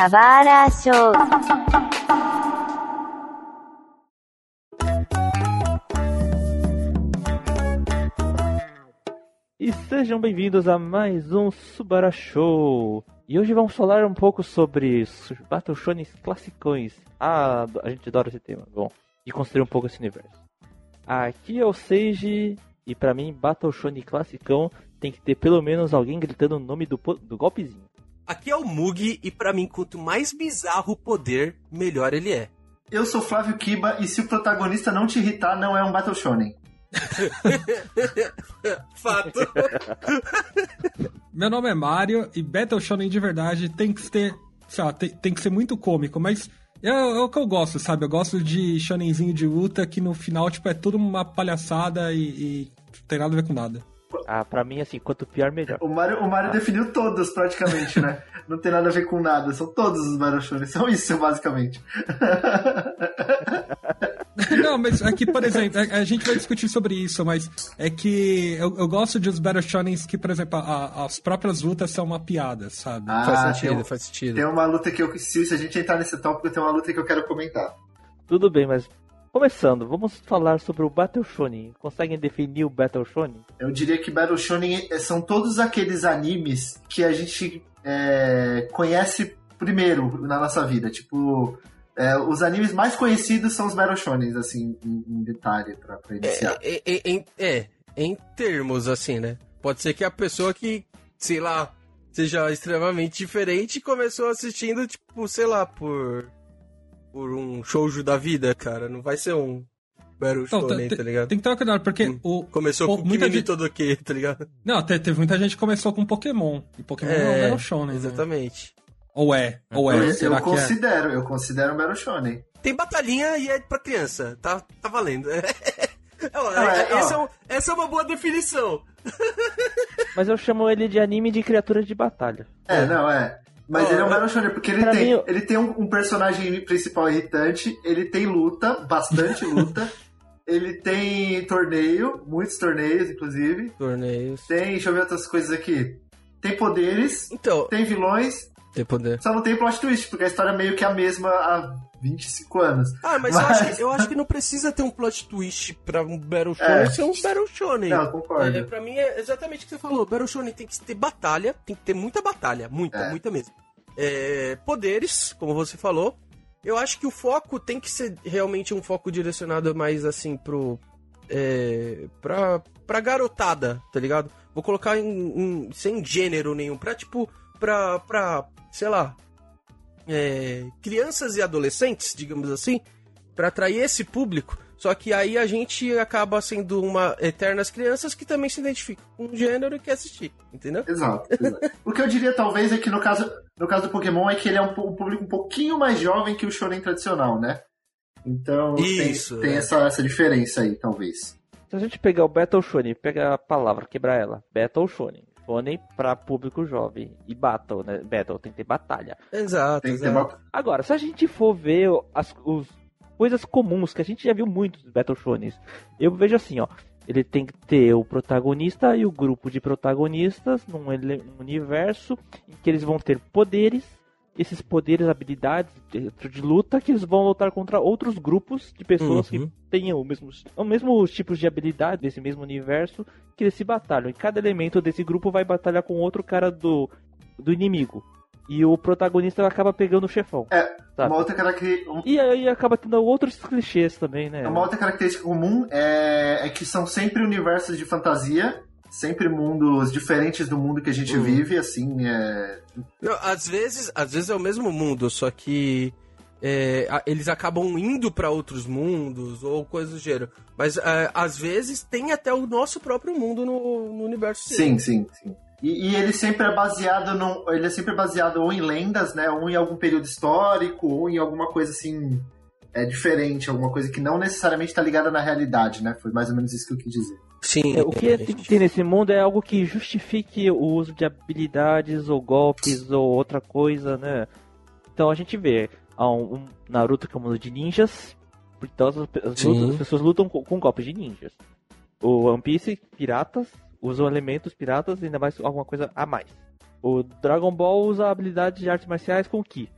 Kawara Show. E sejam bem-vindos a mais um Subara Show. E hoje vamos falar um pouco sobre Battle Shonen classicões. Ah, a gente adora esse tema. Bom, e construir um pouco esse universo. Aqui é o Seiji e pra mim Battle Shonen classicão tem que ter pelo menos alguém gritando o nome do, do golpezinho. Aqui é o Mug e pra mim quanto mais bizarro o poder, melhor ele é. Eu sou Flávio Kiba e se o protagonista não te irritar, não é um Battle Shonen. Fato. Meu nome é Mario e Battle Shonen de verdade tem que ter, sei lá, tem, tem que ser muito cômico, mas é, é o que eu gosto, sabe? Eu gosto de shonenzinho de luta que no final, tipo, é tudo uma palhaçada e, e não tem nada a ver com nada. Ah, pra mim, assim, quanto pior, melhor. O Mario, o Mario definiu todos, praticamente, né? Não tem nada a ver com nada, são todos os Battle Shonen, são isso, basicamente. Não, mas é que, por exemplo, a, a gente vai discutir sobre isso, mas é que eu, eu gosto de os Battle Shonens que, por exemplo, a- as próprias lutas são uma piada, sabe? Ah, faz sentido, tem, faz sentido. tem uma luta que eu. Se se a gente entrar nesse tópico, tem uma luta que eu quero comentar. Tudo bem, mas começando, vamos falar sobre o Battle Shonen. Conseguem definir o Battle Shonen? Eu diria que Battle Shonen é- são todos aqueles animes que a gente é, conhece primeiro na nossa vida. Tipo, é, os animes mais conhecidos são os Battle Shonens, assim, em, em detalhe, pra, pra iniciar. É, é, é, em- é, em termos assim, né? Pode ser que a pessoa que, sei lá, seja extremamente diferente e começou assistindo, tipo, sei lá, por por um shoujo da vida, cara. Não vai ser um Battle Então, Shonen, tá ligado? Tem que tomar cuidado, porque Hum. o. Começou com muita Kimi gente- todo que, tá ligado? Não, te- teve muita gente que começou com Pokémon. E Pokémon não é um Battle Shonen, né? Exatamente. Ou é, ou é. eu, Será eu que é? considero, eu considero um Battle Shonen. Tem batalhinha e é pra criança. Tá, tá valendo. Não, é, essa, ó. é essa é uma boa definição. Mas eu chamo ele de anime de criaturas de batalha. É, não, é. Mas Ó, ele é um Battle Shonen, porque ele tem, mim, ele tem um, um personagem principal irritante, ele tem luta, bastante luta, ele tem torneio, muitos torneios, inclusive. Torneios. Tem, deixa eu ver outras coisas aqui. Tem poderes, Então, tem vilões, tem poder. só não tem plot twist, porque a história é meio que a mesma há 25 anos. Ah, mas, Mas- Eu, acho que, eu acho que não precisa ter um plot twist pra um Battle Shonen É. ser um Battle Shonen. Não, eu concordo. É, pra mim é exatamente o que você falou. Battle Shonen tem que ter batalha, tem que ter muita batalha, muita, É. muita mesmo. É, poderes, como você falou. Eu acho que o foco tem que ser realmente um foco direcionado mais assim pro. É, pra, pra garotada, tá ligado? Vou colocar em, em- sem gênero nenhum, pra tipo. Pra, pra sei lá. é, crianças e adolescentes, digamos assim, pra atrair esse público. Só que aí a gente acaba sendo uma eternas crianças que também se identificam com o gênero e quer assistir, entendeu? Exato, exato. o que eu diria, talvez, é que no caso, no caso do Pokémon, é que ele é um, um público um pouquinho mais jovem que o Shonen tradicional, né? Então Isso, tem, tem é. essa, essa diferença aí, talvez. Se a gente pegar o Battle Shonen, pega a palavra, quebrar ela. Battle Shonen. Pra público jovem. E Battle, né? Battle tem que ter batalha. Exato, Tem que ter Agora, se a gente for ver as os, coisas comuns que a gente já viu muito dos Battle Shonens, eu vejo assim, ó. Ele tem que ter o protagonista e o grupo de protagonistas num universo em que eles vão ter poderes, esses poderes, habilidades dentro de luta, que eles vão lutar contra outros grupos de pessoas Uhum. que tenham o mesmo, o mesmo tipos de habilidade desse mesmo universo que eles se batalham. E cada elemento desse grupo vai batalhar com outro cara do, do inimigo. E o protagonista acaba pegando o chefão. É, sabe? Uma outra, característica, um- E aí acaba tendo outros clichês também, né? uma outra característica comum é, é que são sempre universos de fantasia, sempre mundos diferentes do mundo que a gente Uhum. vive, assim, é... Não, às vezes, às vezes é o mesmo mundo, só que é, eles acabam indo pra outros mundos ou coisas do gênero. Mas é, às vezes tem até o nosso próprio mundo no, no universo. Sim, sim, sim. E, e ele sempre é baseado num, ele é sempre baseado ou em lendas, né, ou em algum período histórico, ou em alguma coisa assim é diferente, alguma coisa que não necessariamente está ligada na realidade, né? Foi mais ou menos isso que eu quis dizer. Sim. É, o que tem que ter nesse mundo é algo que justifique o uso de habilidades ou golpes ou outra coisa, né? Então a gente vê um, um Naruto que é um mundo de ninjas, então as, as lutas- as pessoas lutam com, com golpes de ninjas. O One Piece, piratas, usam elementos piratas e ainda mais alguma coisa a mais. O Dragon Ball usa habilidades de artes marciais com Ki.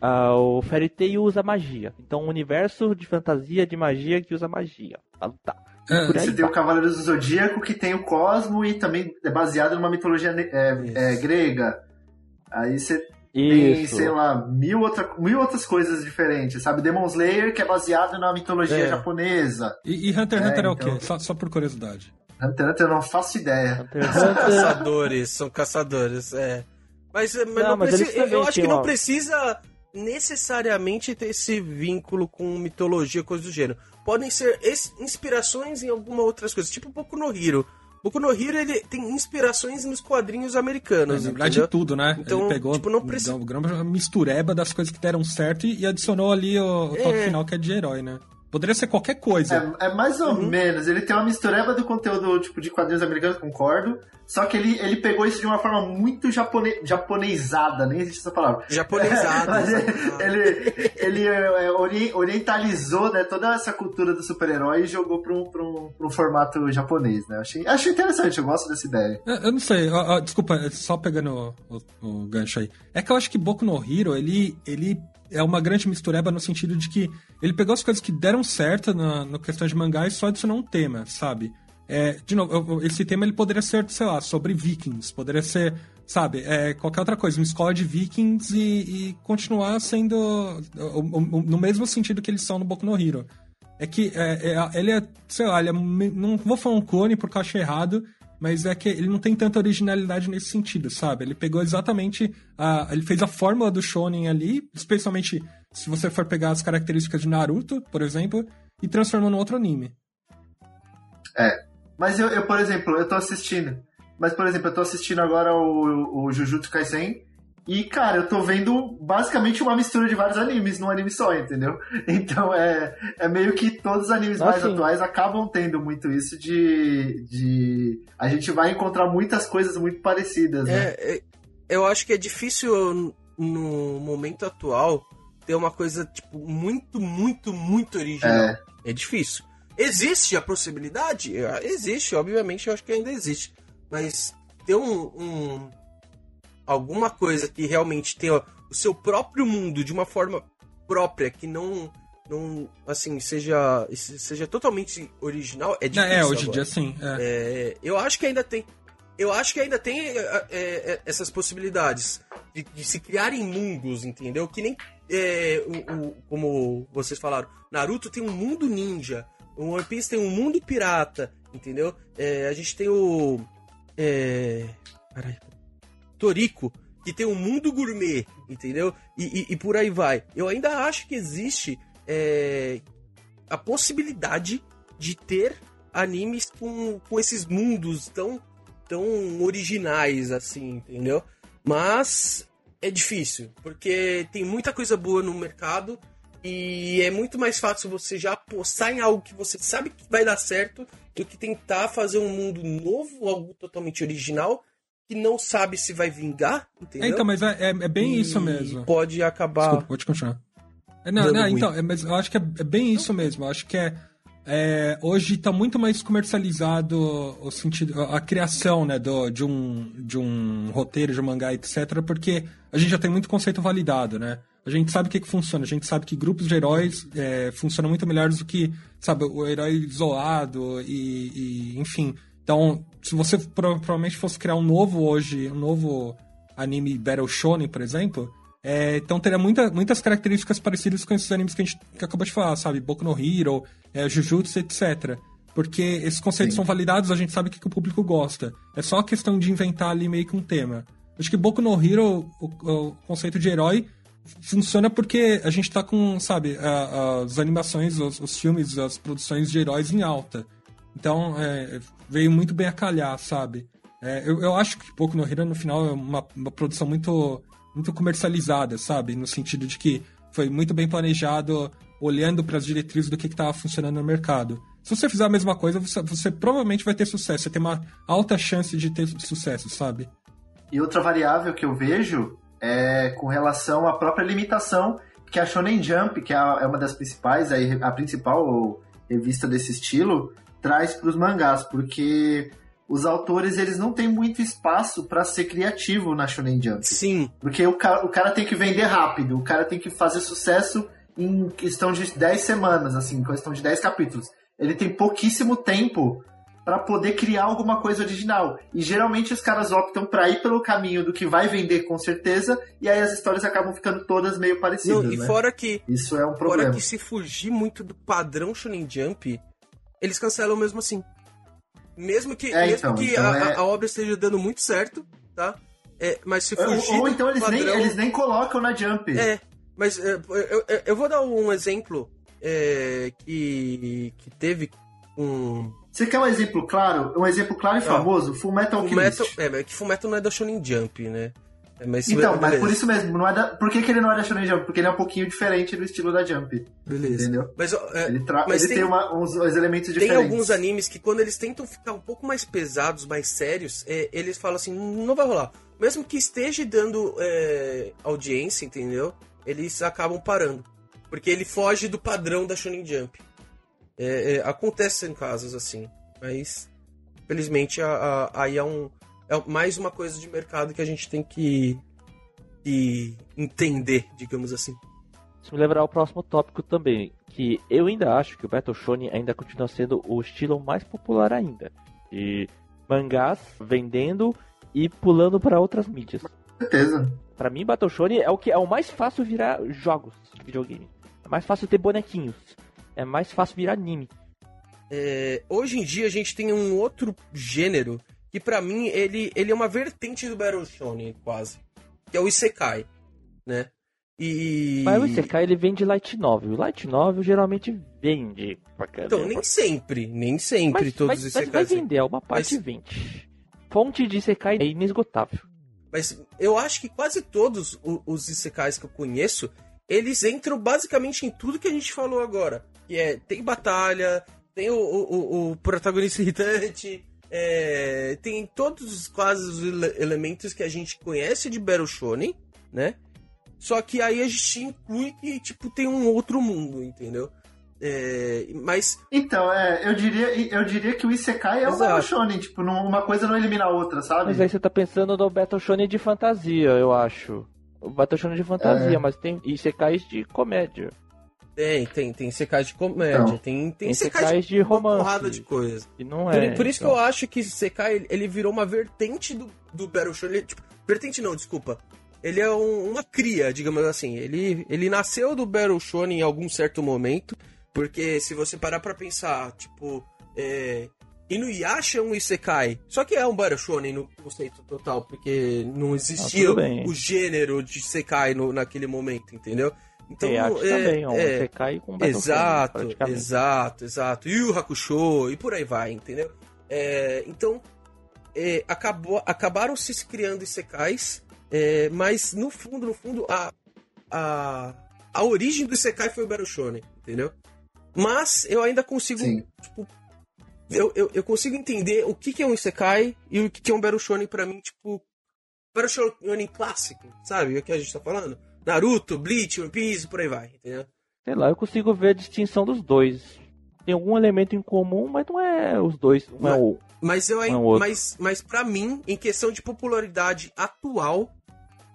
ah, o Fairy Tail usa magia. Então, um universo de fantasia de magia que usa magia pra lutar. É, Por aí Você tem o Cavaleiro do Zodíaco, que tem o Cosmo e também é baseado numa mitologia é, é, grega. Aí você tem, Isso. sei lá, mil, outra, mil outras coisas diferentes, sabe? Demon Slayer, que é baseado na mitologia É. japonesa. E, e Hunter x É, Hunter é o então. quê? Só, só por curiosidade. Hunter x Hunter eu não faço ideia. Hunter São caçadores, são caçadores, é. Mas, mas não, Não, mas precisa, eu, acho que não precisa necessariamente ter esse vínculo com mitologia, coisa do gênero. Podem ser es- inspirações em alguma outras coisas, tipo Boku no Hero. Boku no Hero ele tem inspirações nos quadrinhos americanos, Na verdade, entendeu? tudo, né? Então, Ele pegou tipo, não precisa- uma mistureba das coisas que deram certo e, e adicionou ali o, o toque É. final que é de herói, né? Poderia ser qualquer coisa. É, é mais ou Uhum. menos. Ele tem uma mistureba do conteúdo tipo de quadrinhos americanos, concordo. Só que ele, ele pegou isso de uma forma muito japone, japonesada, nem existe essa palavra. Japonesado. Mas exato. ele, ele é, ori- orientalizou né, toda essa cultura do super-herói e jogou para um, pra um, pra um formato japonês, né? Achei, achei interessante, eu gosto dessa ideia. Eu, eu não sei, ó, ó, desculpa, é só pegando o, o- o gancho aí. É que eu acho que Boku no Hero, ele, ele é uma grande mistureba no sentido de que ele pegou as coisas que deram certo na, na questão de mangá e só adicionou um tema, sabe? É, de novo, esse tema ele poderia ser, sei lá, sobre vikings, poderia ser, sabe, é, qualquer outra coisa, uma escola de vikings e, e continuar sendo no mesmo sentido que eles são no Boku no Hero. É que é, é- ele é, sei lá, ele é, não vou falar um clone porque eu achei errado, mas é que ele não tem tanta originalidade nesse sentido, sabe? Ele pegou exatamente, a, ele fez a fórmula do shonen ali, especialmente se você for pegar as características de Naruto, por exemplo, e transformou num outro anime. Mas eu, eu, por exemplo, eu tô assistindo. Mas, por exemplo, eu tô assistindo agora o, o Jujutsu Kaisen. E, cara, eu tô vendo basicamente uma mistura de vários animes num anime só, entendeu? Então é, é meio que todos os animes Ah, mais sim. atuais acabam tendo muito isso de, de. A gente vai encontrar muitas coisas muito parecidas, né? É, é, eu acho que é difícil no momento atual ter uma coisa, tipo, muito, muito, muito original. É. É difícil. Existe a possibilidade? Existe, obviamente, eu acho que ainda existe. Mas ter um, um- alguma coisa que realmente tenha o seu próprio mundo de uma forma própria, que não, não assim, seja, seja totalmente original, é difícil. É, hoje em dia sim. é. É, eu acho que ainda tem. Eu acho que ainda tem é, é, essas possibilidades de, de se criarem mundos, entendeu? Que nem é, o, o- como vocês falaram, Naruto tem um mundo ninja, o One Piece tem um mundo pirata, entendeu? É, a gente tem o. É, Toriko, que tem um mundo gourmet, entendeu? E, e- e por aí vai. Eu ainda acho que existe é, a possibilidade de ter animes com, com esses mundos tão, tão originais, assim, entendeu? Mas é difícil, porque tem muita coisa boa no mercado e é muito mais fácil você já apostar em algo que você sabe que vai dar certo do que tentar fazer um mundo novo, algo totalmente original, que não sabe se vai vingar, entendeu? É, então, mas é, é- é bem E isso mesmo. Pode acabar. Desculpa, te continuar. É, Não, não, então, é, mas eu acho que é, é bem isso mesmo. Eu acho que é, é, hoje tá muito mais comercializado o sentido, a, a criação, né, do, de, um, de um roteiro, de um mangá, etc., porque a gente já tem muito conceito validado, né? A gente sabe o que, que funciona, a gente sabe que grupos de heróis é, funcionam muito melhores do que, sabe, o herói isolado e, e, enfim. Então, se você pro- provavelmente fosse criar um novo hoje, um novo anime Battle Shonen, por exemplo, é, então teria muita, muitas características parecidas com esses animes que a gente que acabou de falar, sabe? Boku no Hero, é, Jujutsu, etc. Porque esses conceitos Sim. são validados, a gente sabe o que, que o público gosta. É só questão de inventar ali meio que um tema. Acho que Boku no Hero, o, o conceito de herói, funciona porque a gente tá com, sabe, a- as animações, os, os filmes, as produções de heróis em alta. Então, é, veio muito bem a calhar, sabe? É, eu, eu acho que Boku no Hero, no final, é uma, uma produção muito, muito comercializada, sabe? No sentido de que foi muito bem planejado, olhando para as diretrizes do que estava funcionando no mercado. Se você fizer a mesma coisa, você, você provavelmente vai ter sucesso. Você tem uma alta chance de ter sucesso, sabe? E outra variável que eu vejo é com relação à própria limitação que a Shonen Jump, que é é uma das principais, a principal revista desse estilo, traz para os mangás, porque os autores eles não têm muito espaço para ser criativo na Shonen Jump. Sim. Porque o cara, o cara tem que vender rápido, o cara tem que fazer sucesso em questão de 10 semanas, assim, em questão de 10 capítulos. Ele tem pouquíssimo tempo para poder criar alguma coisa original. E geralmente os caras optam para ir pelo caminho do que vai vender com certeza, e aí as histórias acabam ficando todas meio parecidas. Não, e né? fora que. Isso é um Fora problema. que se fugir muito do padrão Shonen Jump, eles cancelam mesmo assim. Mesmo que, É, mesmo então, que então a, é- a obra esteja dando muito certo, tá? É, mas se Ou, fugir. ou do então eles, padrão, nem, eles nem colocam na Jump. É, mas é, eu, eu- eu vou dar um exemplo é, que, que teve um. Você quer um exemplo claro? Um exemplo claro e famoso? Full Metal Full Alchemist. Metal, é, mas que Full Metal não é da Shonen Jump, né? É, mas Então, mas beleza, por isso mesmo, não é da... por que, que ele não é da Shonen Jump? Porque ele é um pouquinho diferente do estilo da Jump, Beleza. entendeu? Mas, é, Ele, tra... mas ele tem, tem- uma- uns, uns elementos Tem diferentes. alguns animes que quando eles tentam ficar um pouco mais pesados, mais sérios, é, eles falam assim, não vai rolar. Mesmo que esteja dando é, audiência, entendeu? Eles acabam parando. Porque ele foge do padrão da Shonen Jump. É, é, acontecem casos assim. Mas, felizmente, aí é, um, é mais uma coisa de mercado que a gente tem que, que entender, digamos assim. Isso me levará ao próximo tópico também, que eu ainda acho que o Battle Shonen ainda continua sendo o estilo mais popular ainda. De mangás vendendo e pulando para outras mídias. Com certeza. Pra mim, Battle Shonen é o que é o mais fácil virar jogos de videogame. É mais fácil ter bonequinhos. É mais fácil virar anime. É, hoje em dia a gente tem um outro gênero que pra mim ele, ele é uma vertente do Battle Shonen quase, que é o Isekai, né? E Mas o Isekai ele vende light novel. O light novel geralmente vende pra caramba. então nem sempre, nem sempre mas, todos mas, os mas vai Isekais. vender, uma parte Mas- vende. Fonte de Isekai é inesgotável. Mas eu acho que quase todos o- os Isekais que eu conheço, eles entram basicamente em tudo que a gente falou agora. Que é, tem batalha, tem o- o- o protagonista irritante, é, tem todos quase os ele- elementos que a gente conhece de Battle Shonen, né? Só que aí a gente inclui que, tipo, tem um outro mundo, entendeu? É, mas Então, é, eu diria, eu diria que o Isekai é Exato. Battle Shonen, tipo, não- uma coisa não elimina a outra, sabe? Mas aí você tá pensando no Battle Shonen de fantasia, eu acho. O Battle Shonen de fantasia, É. mas tem Isekais de comédia. Tem, tem, tem Isekais de comédia, Então. tem, tem Tem Isekais de uma romance. porrada de coisa. E não Por, é. por isso então. que eu acho que Sekai, ele, ele virou uma vertente do, do Battle Shonen. Ele, tipo, vertente não, desculpa. Ele é um- uma cria, digamos assim. Ele, ele nasceu do Battle Shonen em algum certo momento. Porque se você parar pra pensar, tipo, é, Inuyasha é um Isekai. Só que é um Battle Shonen no conceito total, porque não existia Ah, tudo bem. o gênero de Isekai no, naquele momento, entendeu? Então, arte é, também, ó, um é, Isekai com Battle Shonen, Exato, exato, exato. E o Hakusho, e por aí vai, entendeu? É, então, é, acabou, acabaram se criando Isekais, é, mas no fundo, no fundo, a, a, a origem do Isekai foi o Battle Shonen, entendeu? Mas eu ainda consigo, Sim. tipo, eu, eu, eu consigo entender o que, que é um Isekai e o que, que é um Battle Shonen pra mim, tipo, Battle Shonen clássico, sabe? O que a gente tá falando? Naruto, Bleach, One Piece, por aí vai, entendeu? Sei lá, eu consigo ver a distinção dos dois. Tem algum elemento em comum, mas não é os dois. Não é Mas- o. Mas eu é o mas, mas para mim, em questão de popularidade atual,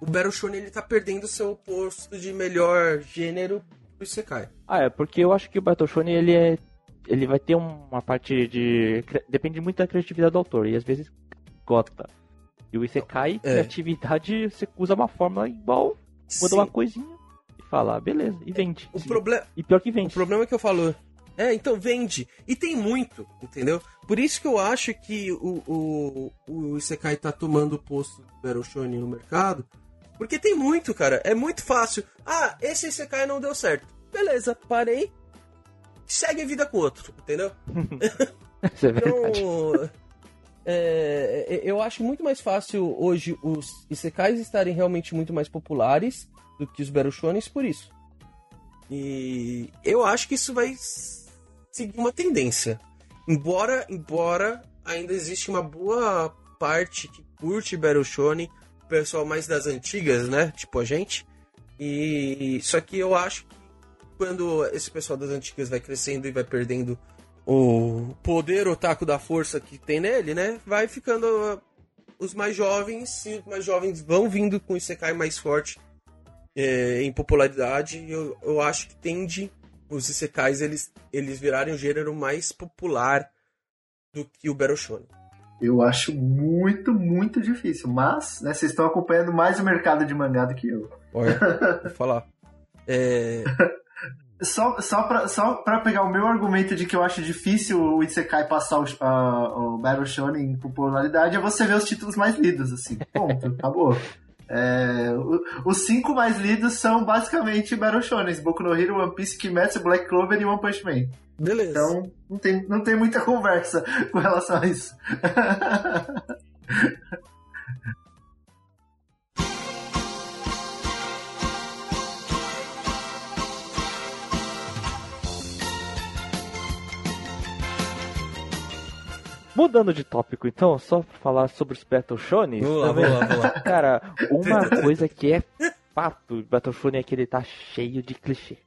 o Battle Shonen ele tá perdendo seu posto de melhor gênero pro Isekai. Ah, é, porque eu acho que o Battle Shonen ele é. Ele vai ter uma parte de. Depende muito da criatividade do autor, e às vezes gota. E o Isekai, É. criatividade, você usa uma fórmula igual, muda Sim. uma coisinha e fala, ah, beleza, e vende. O, Sim. proble E pior que o vende. problema é que eu falo. É, então vende. E tem muito, entendeu? Por isso que eu acho que o, o, o Isekai tá tomando o posto do Battle Shonen no mercado. Porque tem muito, cara. É muito fácil. Ah, esse Isekai não deu certo. Beleza, parei. Segue a vida com outro, entendeu? Isso é verdade. Então, é, eu acho muito mais fácil hoje os Isekais estarem realmente muito mais populares do que os Battle Shonens por isso. E eu acho que isso vai seguir uma tendência. Embora, embora ainda existe uma boa parte que curte Battle Shonen, o pessoal mais das antigas, né? Tipo a gente. E só que eu acho que quando esse pessoal das antigas vai crescendo e vai perdendo o poder otaku da força que tem nele, né? Vai ficando uh, os mais jovens, e os mais jovens vão vindo com o Isekai mais forte é, em popularidade. Eu, eu acho que tende os Isekais eles, eles virarem o gênero mais popular do que o Battle Shonen. Eu acho muito, muito difícil. Mas, né, vocês estão acompanhando mais o mercado de mangá do que eu. Olha, vou falar. É, Só, só, pra, só pra pegar o meu argumento de que eu acho difícil o Isekai passar o, a- o Battle Shonen em popularidade, é você ver os títulos mais lidos, assim. Ponto, acabou. É, o- os cinco mais lidos são basicamente Battle Shonens, Boku no Hero, One Piece, Kimetsu, Black Clover e One Punch Man. beleza. Então, não tem, não tem muita conversa com relação a isso. Mudando de tópico, então, só pra falar sobre os Battle Shonen. Vamos lá, também. vamos lá, vamos lá. Cara, uma coisa que é fato de Battle Shonen é que ele tá cheio de clichê.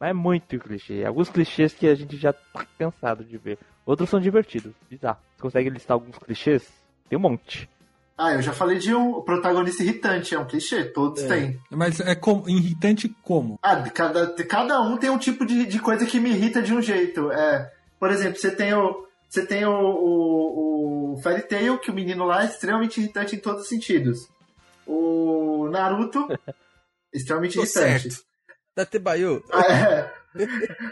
Mas é muito clichê. Alguns clichês que a gente já tá cansado de ver. Outros são divertidos. Bizarro. Você consegue listar alguns clichês? Tem um monte. ah, eu já falei de um protagonista irritante, é um clichê, todos É. têm. Mas é como, irritante como? Ah, cada, cada um tem um tipo de, de coisa que me irrita de um jeito. É, por exemplo, você tem o. Você tem o, o, o Fairy Tail, que o menino lá é extremamente irritante em todos os sentidos. O Naruto, extremamente Tô irritante. certo. Da Tebayu. Ah, é.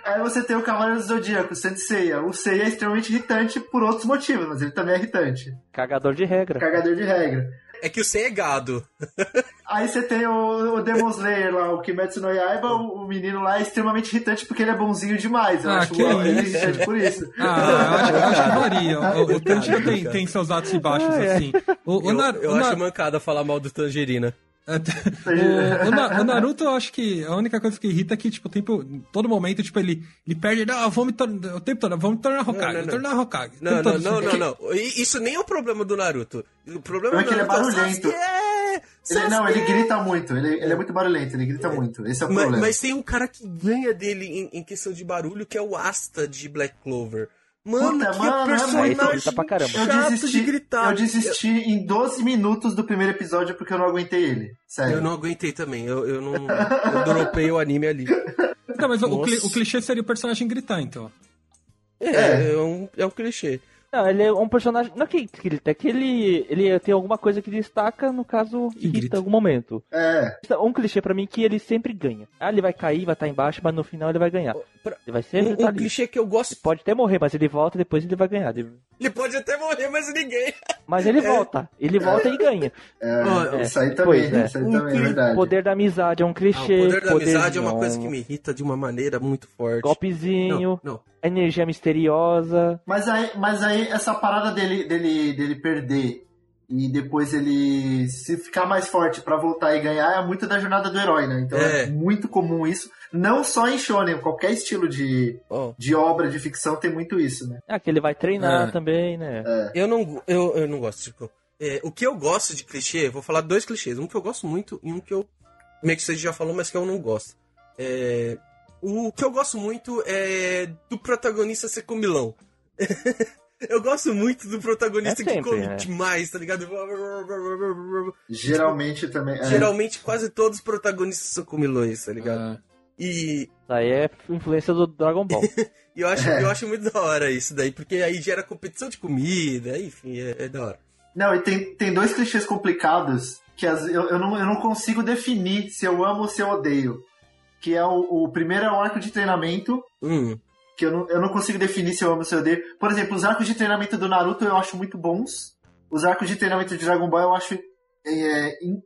Aí você tem o Cavaleiro do Zodíaco, Senseiya. O Seiya é extremamente irritante por outros motivos, mas ele também é irritante. Cagador de regra. Cagador de regra. É que o Sei é gado. Aí você tem o, o Demon Slayer lá, o Kimetsu no Yaiba, o, o menino lá é extremamente irritante porque ele é bonzinho demais. Eu Ah, acho que isso. irritante por isso. Ah, eu acho, acho que varia. O, o Tanjiro tem, tem seus altos e baixos, Ah, é. assim. O, o, Eu, Nar- eu o Nar- acho mancada falar mal do Tangerina. O, o Na- o Naruto, eu acho que a única coisa que irrita é que, tipo, o tempo, todo momento, tipo, ele, ele perde, não, vamos me tornar, o tempo todo, vamos me tornar Hokage, Não, não, não. tornar Hokage. Não, não, não, assim. não, não. Isso nem é o problema do Naruto. O problema É que ele é o barulhento. É... Ele, não, ele grita muito, ele, ele é muito barulhento, ele grita muito. Esse é o Mas, problema. mas tem um cara que ganha dele em, em questão de barulho, que é o Asta de Black Clover. Mano, Puta, que mano, é personagem pra caramba. eu chato desisti, de gritar. eu desisti em 12 minutos do primeiro episódio porque eu não aguentei ele. Sério. Eu não aguentei também, eu, eu não. Eu dropei o anime ali. Não, mas o, o clichê seria o personagem gritar, então. É, É. é, um, é um clichê. Não, ele é um personagem. Não é que ele é que ele, ele tem alguma coisa que destaca, no caso, Que irrita grita. em algum momento. É, Um clichê pra mim que ele sempre ganha. Ah, ele vai cair, vai estar embaixo, mas no final ele vai ganhar. Ele vai sempre Um, estar um clichê que eu gosto. Pode até morrer, mas ele volta e depois ele vai ganhar. Ele- Ele pode até morrer, mas ninguém. Mas ele volta. Ele volta e ganha. é, Ah, isso aí pois também, é. isso aí Um também é cli- verdade. O poder da amizade é um Ah, clichê. o poder da amizade é uma coisa que me irrita de uma maneira muito forte. Golpezinho, Não, não. Energia misteriosa. Mas aí, mas aí essa parada dele, dele, dele perder e depois ele se ficar mais forte pra voltar e ganhar é muito da jornada do herói, né? Então é, É. muito comum isso. Não só em shonen, qualquer estilo de, Ó, de obra de ficção tem muito isso, né? Ah, que ele vai treinar É. também, né? eu não, eu, eu não gosto. Tipo, é, o que eu gosto de clichê, vou falar dois clichês. Um que eu gosto muito e um que eu. Meio que você já falou, mas que eu não gosto. É, o que eu gosto muito é do protagonista ser comilão. eu gosto muito do protagonista É que sempre, come né? demais, tá ligado? Geralmente também. é. Geralmente quase todos os protagonistas são comilões, tá ligado? Ah, E, Isso aí é influência do Dragon Ball. e eu, acho, É. eu acho muito da hora isso daí, porque aí gera competição de comida, enfim, é, é da hora. Não, e tem, tem dois clichês complicados que as- eu, eu, não, eu não consigo definir se eu amo ou se eu odeio. Que é o, o primeiro é o arco de treinamento, Hum, que eu não, eu não consigo definir se eu amo ou se eu odeio. Por exemplo, os arcos de treinamento do Naruto eu acho muito bons. Os arcos de treinamento de Dragon Ball eu acho é, in-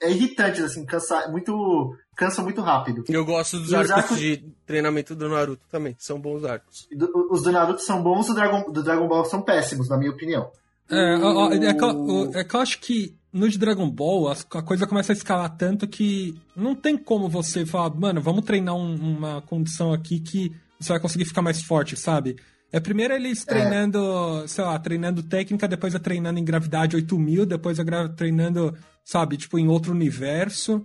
é irritantes, assim, cansa, muito, cansa muito rápido. eu gosto dos os arcos arcos- de treinamento do Naruto também, são bons arcos. Do- Os do Naruto são bons, os Dragon, do Dragon Ball são péssimos, na minha opinião. É, ó, é, que, eu- O- é que eu acho que no de Dragon Ball a coisa começa a escalar tanto que não tem como você falar, mano, vamos treinar um- uma condição aqui que você vai conseguir ficar mais forte, sabe? É primeiro eles treinando, sei lá, treinando técnica, depois é treinando em gravidade 8000, depois é treinando, sabe, tipo, em outro universo.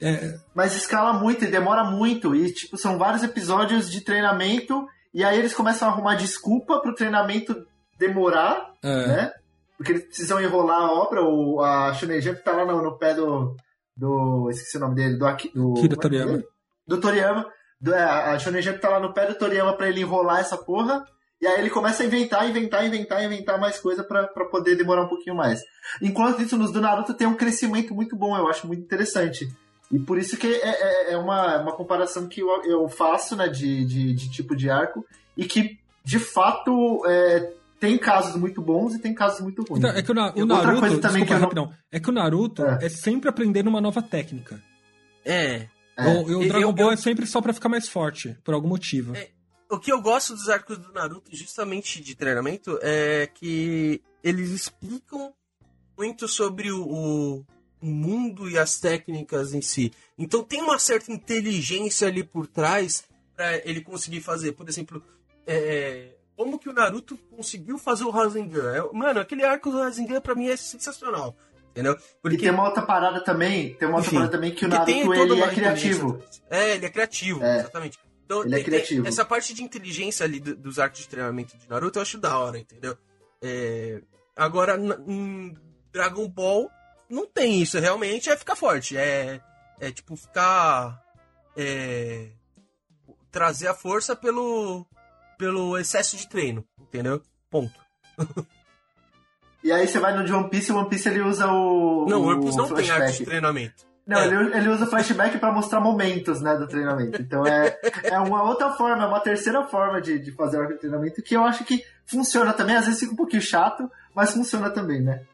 É, Mas escala muito e demora muito. E, tipo, são vários episódios de treinamento E aí eles começam a arrumar desculpa pro treinamento demorar, É. né? Porque eles precisam enrolar a obra, o, a Shonen Jump tá lá no, no pé do, do. Esqueci o nome dele, do. Do Kira é que é Toriyama. Do Toriyama. Do, é, a Shonen Jump tá lá no pé do Toriyama pra ele enrolar essa porra. E aí ele começa a inventar, inventar, inventar, inventar mais coisa pra, pra poder demorar um pouquinho mais. Enquanto isso, nos do Naruto tem um crescimento muito bom, eu acho muito interessante. E por isso que é, é, é uma, uma comparação que eu, eu faço, né, de, de, de tipo de arco, e que, de fato, é, tem casos muito bons e tem casos muito ruins. Então, é que o, Na- o Outra Naruto, coisa também desculpa, que eu não- é que o Naruto É. é, sempre aprendendo uma nova técnica. É. É. O, e o Dragon eu- Ball eu- é sempre só pra ficar mais forte, por algum motivo. É. O que eu gosto dos arcos do Naruto, justamente de treinamento, é que eles explicam muito sobre o, o- o mundo e as técnicas em si. Então tem uma certa inteligência ali por trás pra ele conseguir fazer. Por exemplo, é, como que o Naruto conseguiu fazer o Rasengan? É, Mano, aquele arco do Rasengan pra mim é sensacional. Entendeu? E tem uma outra parada também, tem uma outra Enfim, parada também que o Porque Naruto ele é criativo. É, ele é criativo, É. exatamente. Então, Ele é tem- criativo. essa parte de inteligência ali do- dos arcos de treinamento de Naruto eu acho da hora, entendeu? É, agora, em Dragon Ball, não tem isso. Realmente é ficar forte. É, é tipo ficar. é, trazer a força pelo, pelo excesso de treino, entendeu? Ponto. E aí você vai no de One Piece e o One Piece ele usa o. Não, o One Piece não tem arco de flashback. treinamento. Não, É. ele, ele usa flashback pra mostrar momentos, né, do treinamento. Então é, é uma outra forma, é uma terceira forma de, de fazer o treinamento que eu acho que funciona também. Às vezes fica um pouquinho chato, mas funciona também, né?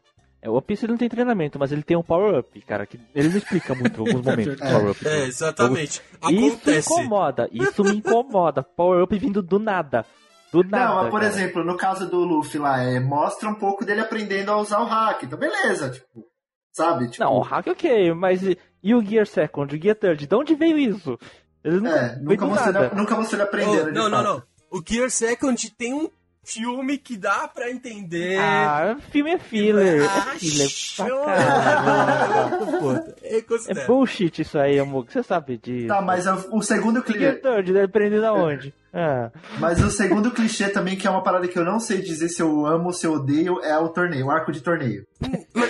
É, o One Piece ele não tem treinamento, mas ele tem um power-up, cara, que ele não explica muito em alguns momentos do É. power-up. É, exatamente. Isso Acontece. incomoda, isso me incomoda. Power-up vindo do nada. Do nada. não, mas por cara. exemplo, no caso do Luffy lá, é, mostra um pouco dele aprendendo a usar o hack. Então, beleza, tipo, sabe? Tipo, Não, o hack ok, mas e, o Gear Second, o Gear Third, de onde veio isso? Ele nunca, é, nunca ele, nunca mostrou ele Oh, não, não, não. O Gear Second tem um filme que dá pra entender. Ah, filme é filler. Ah, é filler é É bullshit isso aí, amor. Você sabe disso. Tá, mas o, o segundo clichê. Ele aprendeu da onde? Ah, Mas o segundo clichê também, que é uma parada que eu não sei dizer se eu amo ou se eu odeio, é o torneio, o arco de torneio.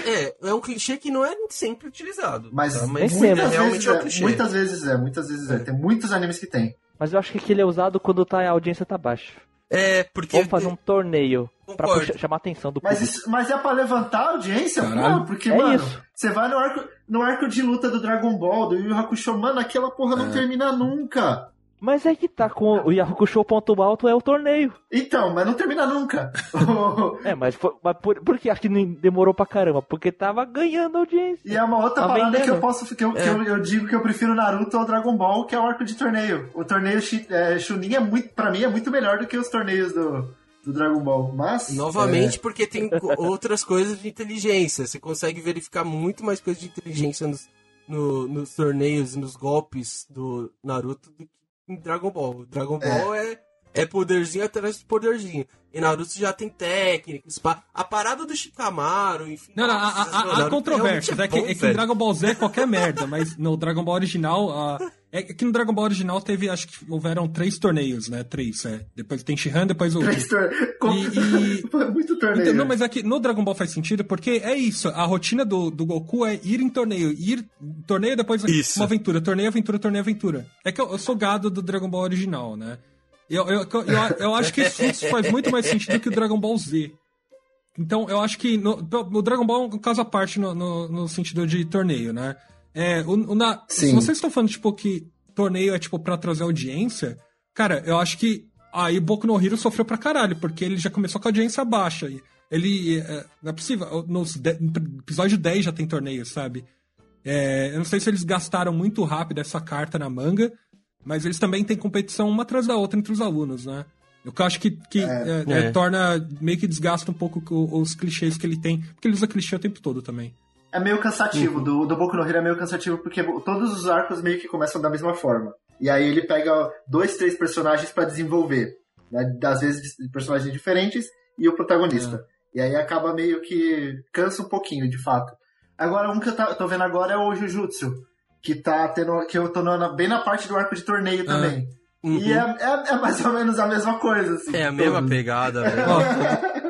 É, é um clichê que não é sempre utilizado. Mas, tá? mas sempre. muitas, realmente vezes é um é, muitas vezes é, muitas vezes é. Tem muitos animes que tem. mas eu acho que aquele é usado quando tá, a audiência tá baixa. É, porque. Vamos fazer um torneio pra Concordo. puxar- chamar a atenção do Mas, público. isso, mas é pra levantar a audiência? Caralho. Pô, porque, É mano, isso. você vai no arco, no arco de luta do Dragon Ball, do Yu Hakusho, mano, aquela porra não É. termina nunca. Mas é que tá com o Yahoo ponto alto é o torneio. Então, mas não termina nunca. É, mas, foi, mas por, por que acho que não demorou pra caramba? Porque tava ganhando audiência. e é uma outra Tá parada que vendendo. eu posso. Que, eu, que É. eu, eu digo que eu prefiro Naruto ao Dragon Ball, que é o arco de torneio. O torneio é, Chunin é muito, pra mim, é muito melhor do que os torneios do, do Dragon Ball. Mas. Novamente, porque tem outras coisas de inteligência. Você consegue verificar muito mais coisas de inteligência nos, no- nos torneios e nos golpes do Naruto do que em Dragon Ball. Dragon Ball é, é poderzinho atrás de poderzinho. E Naruto já tem técnicas. pá. A parada do Shikamaru, enfim. Não, não, há- há Naruto controvérsias. realmente É, que, bom, é que. Dragon Ball Z é qualquer merda, mas no Dragon Ball original. ah, é que no Dragon Ball original teve, acho que houveram três torneios, né? Três, é. Depois tem Shihan, depois o. Três tor- com- E- Foi muito torneio. Então, não, mas aqui no Dragon Ball faz sentido porque é isso. A rotina do, do Goku é ir em torneio. Ir torneio, depois Isso. uma aventura. Torneio, aventura, torneio, aventura. É que eu, eu sou gado do Dragon Ball original, né? Eu, eu, eu, eu, acho que isso faz muito mais sentido que o Dragon Ball Z. Então, eu acho que no, o Dragon Ball é um caso à parte no, no, no sentido de torneio, né? É, o, o na- se vocês estão falando, tipo, que torneio é, tipo, pra trazer audiência, cara, eu acho que aí Boku no Hero sofreu pra caralho, porque ele já começou com a audiência baixa. Ele, é, não é possível, nos de- no episódio 10 já tem torneio, sabe? É, eu não sei se eles gastaram muito rápido essa carta na manga, mas eles também têm competição uma atrás da outra entre os alunos, né? O que eu acho que, que é, é, É. torna, meio que desgasta um pouco os clichês que ele tem, porque ele usa clichê o tempo todo também. É meio Uhum. cansativo, do, do Boku no Hero é meio cansativo porque todos os arcos meio que começam da mesma forma. E aí ele pega dois, três personagens pra desenvolver. Né? Às vezes personagens diferentes e o protagonista. É. E aí acaba meio que cansa um pouquinho, de fato. Agora, um que eu tô vendo agora é o Jujutsu. Que tá tendo. Que eu tô na- bem na parte do arco de torneio Ah. também. Uhum. E é, é, é mais ou menos a mesma coisa, assim. É a mesma todos. pegada, velho.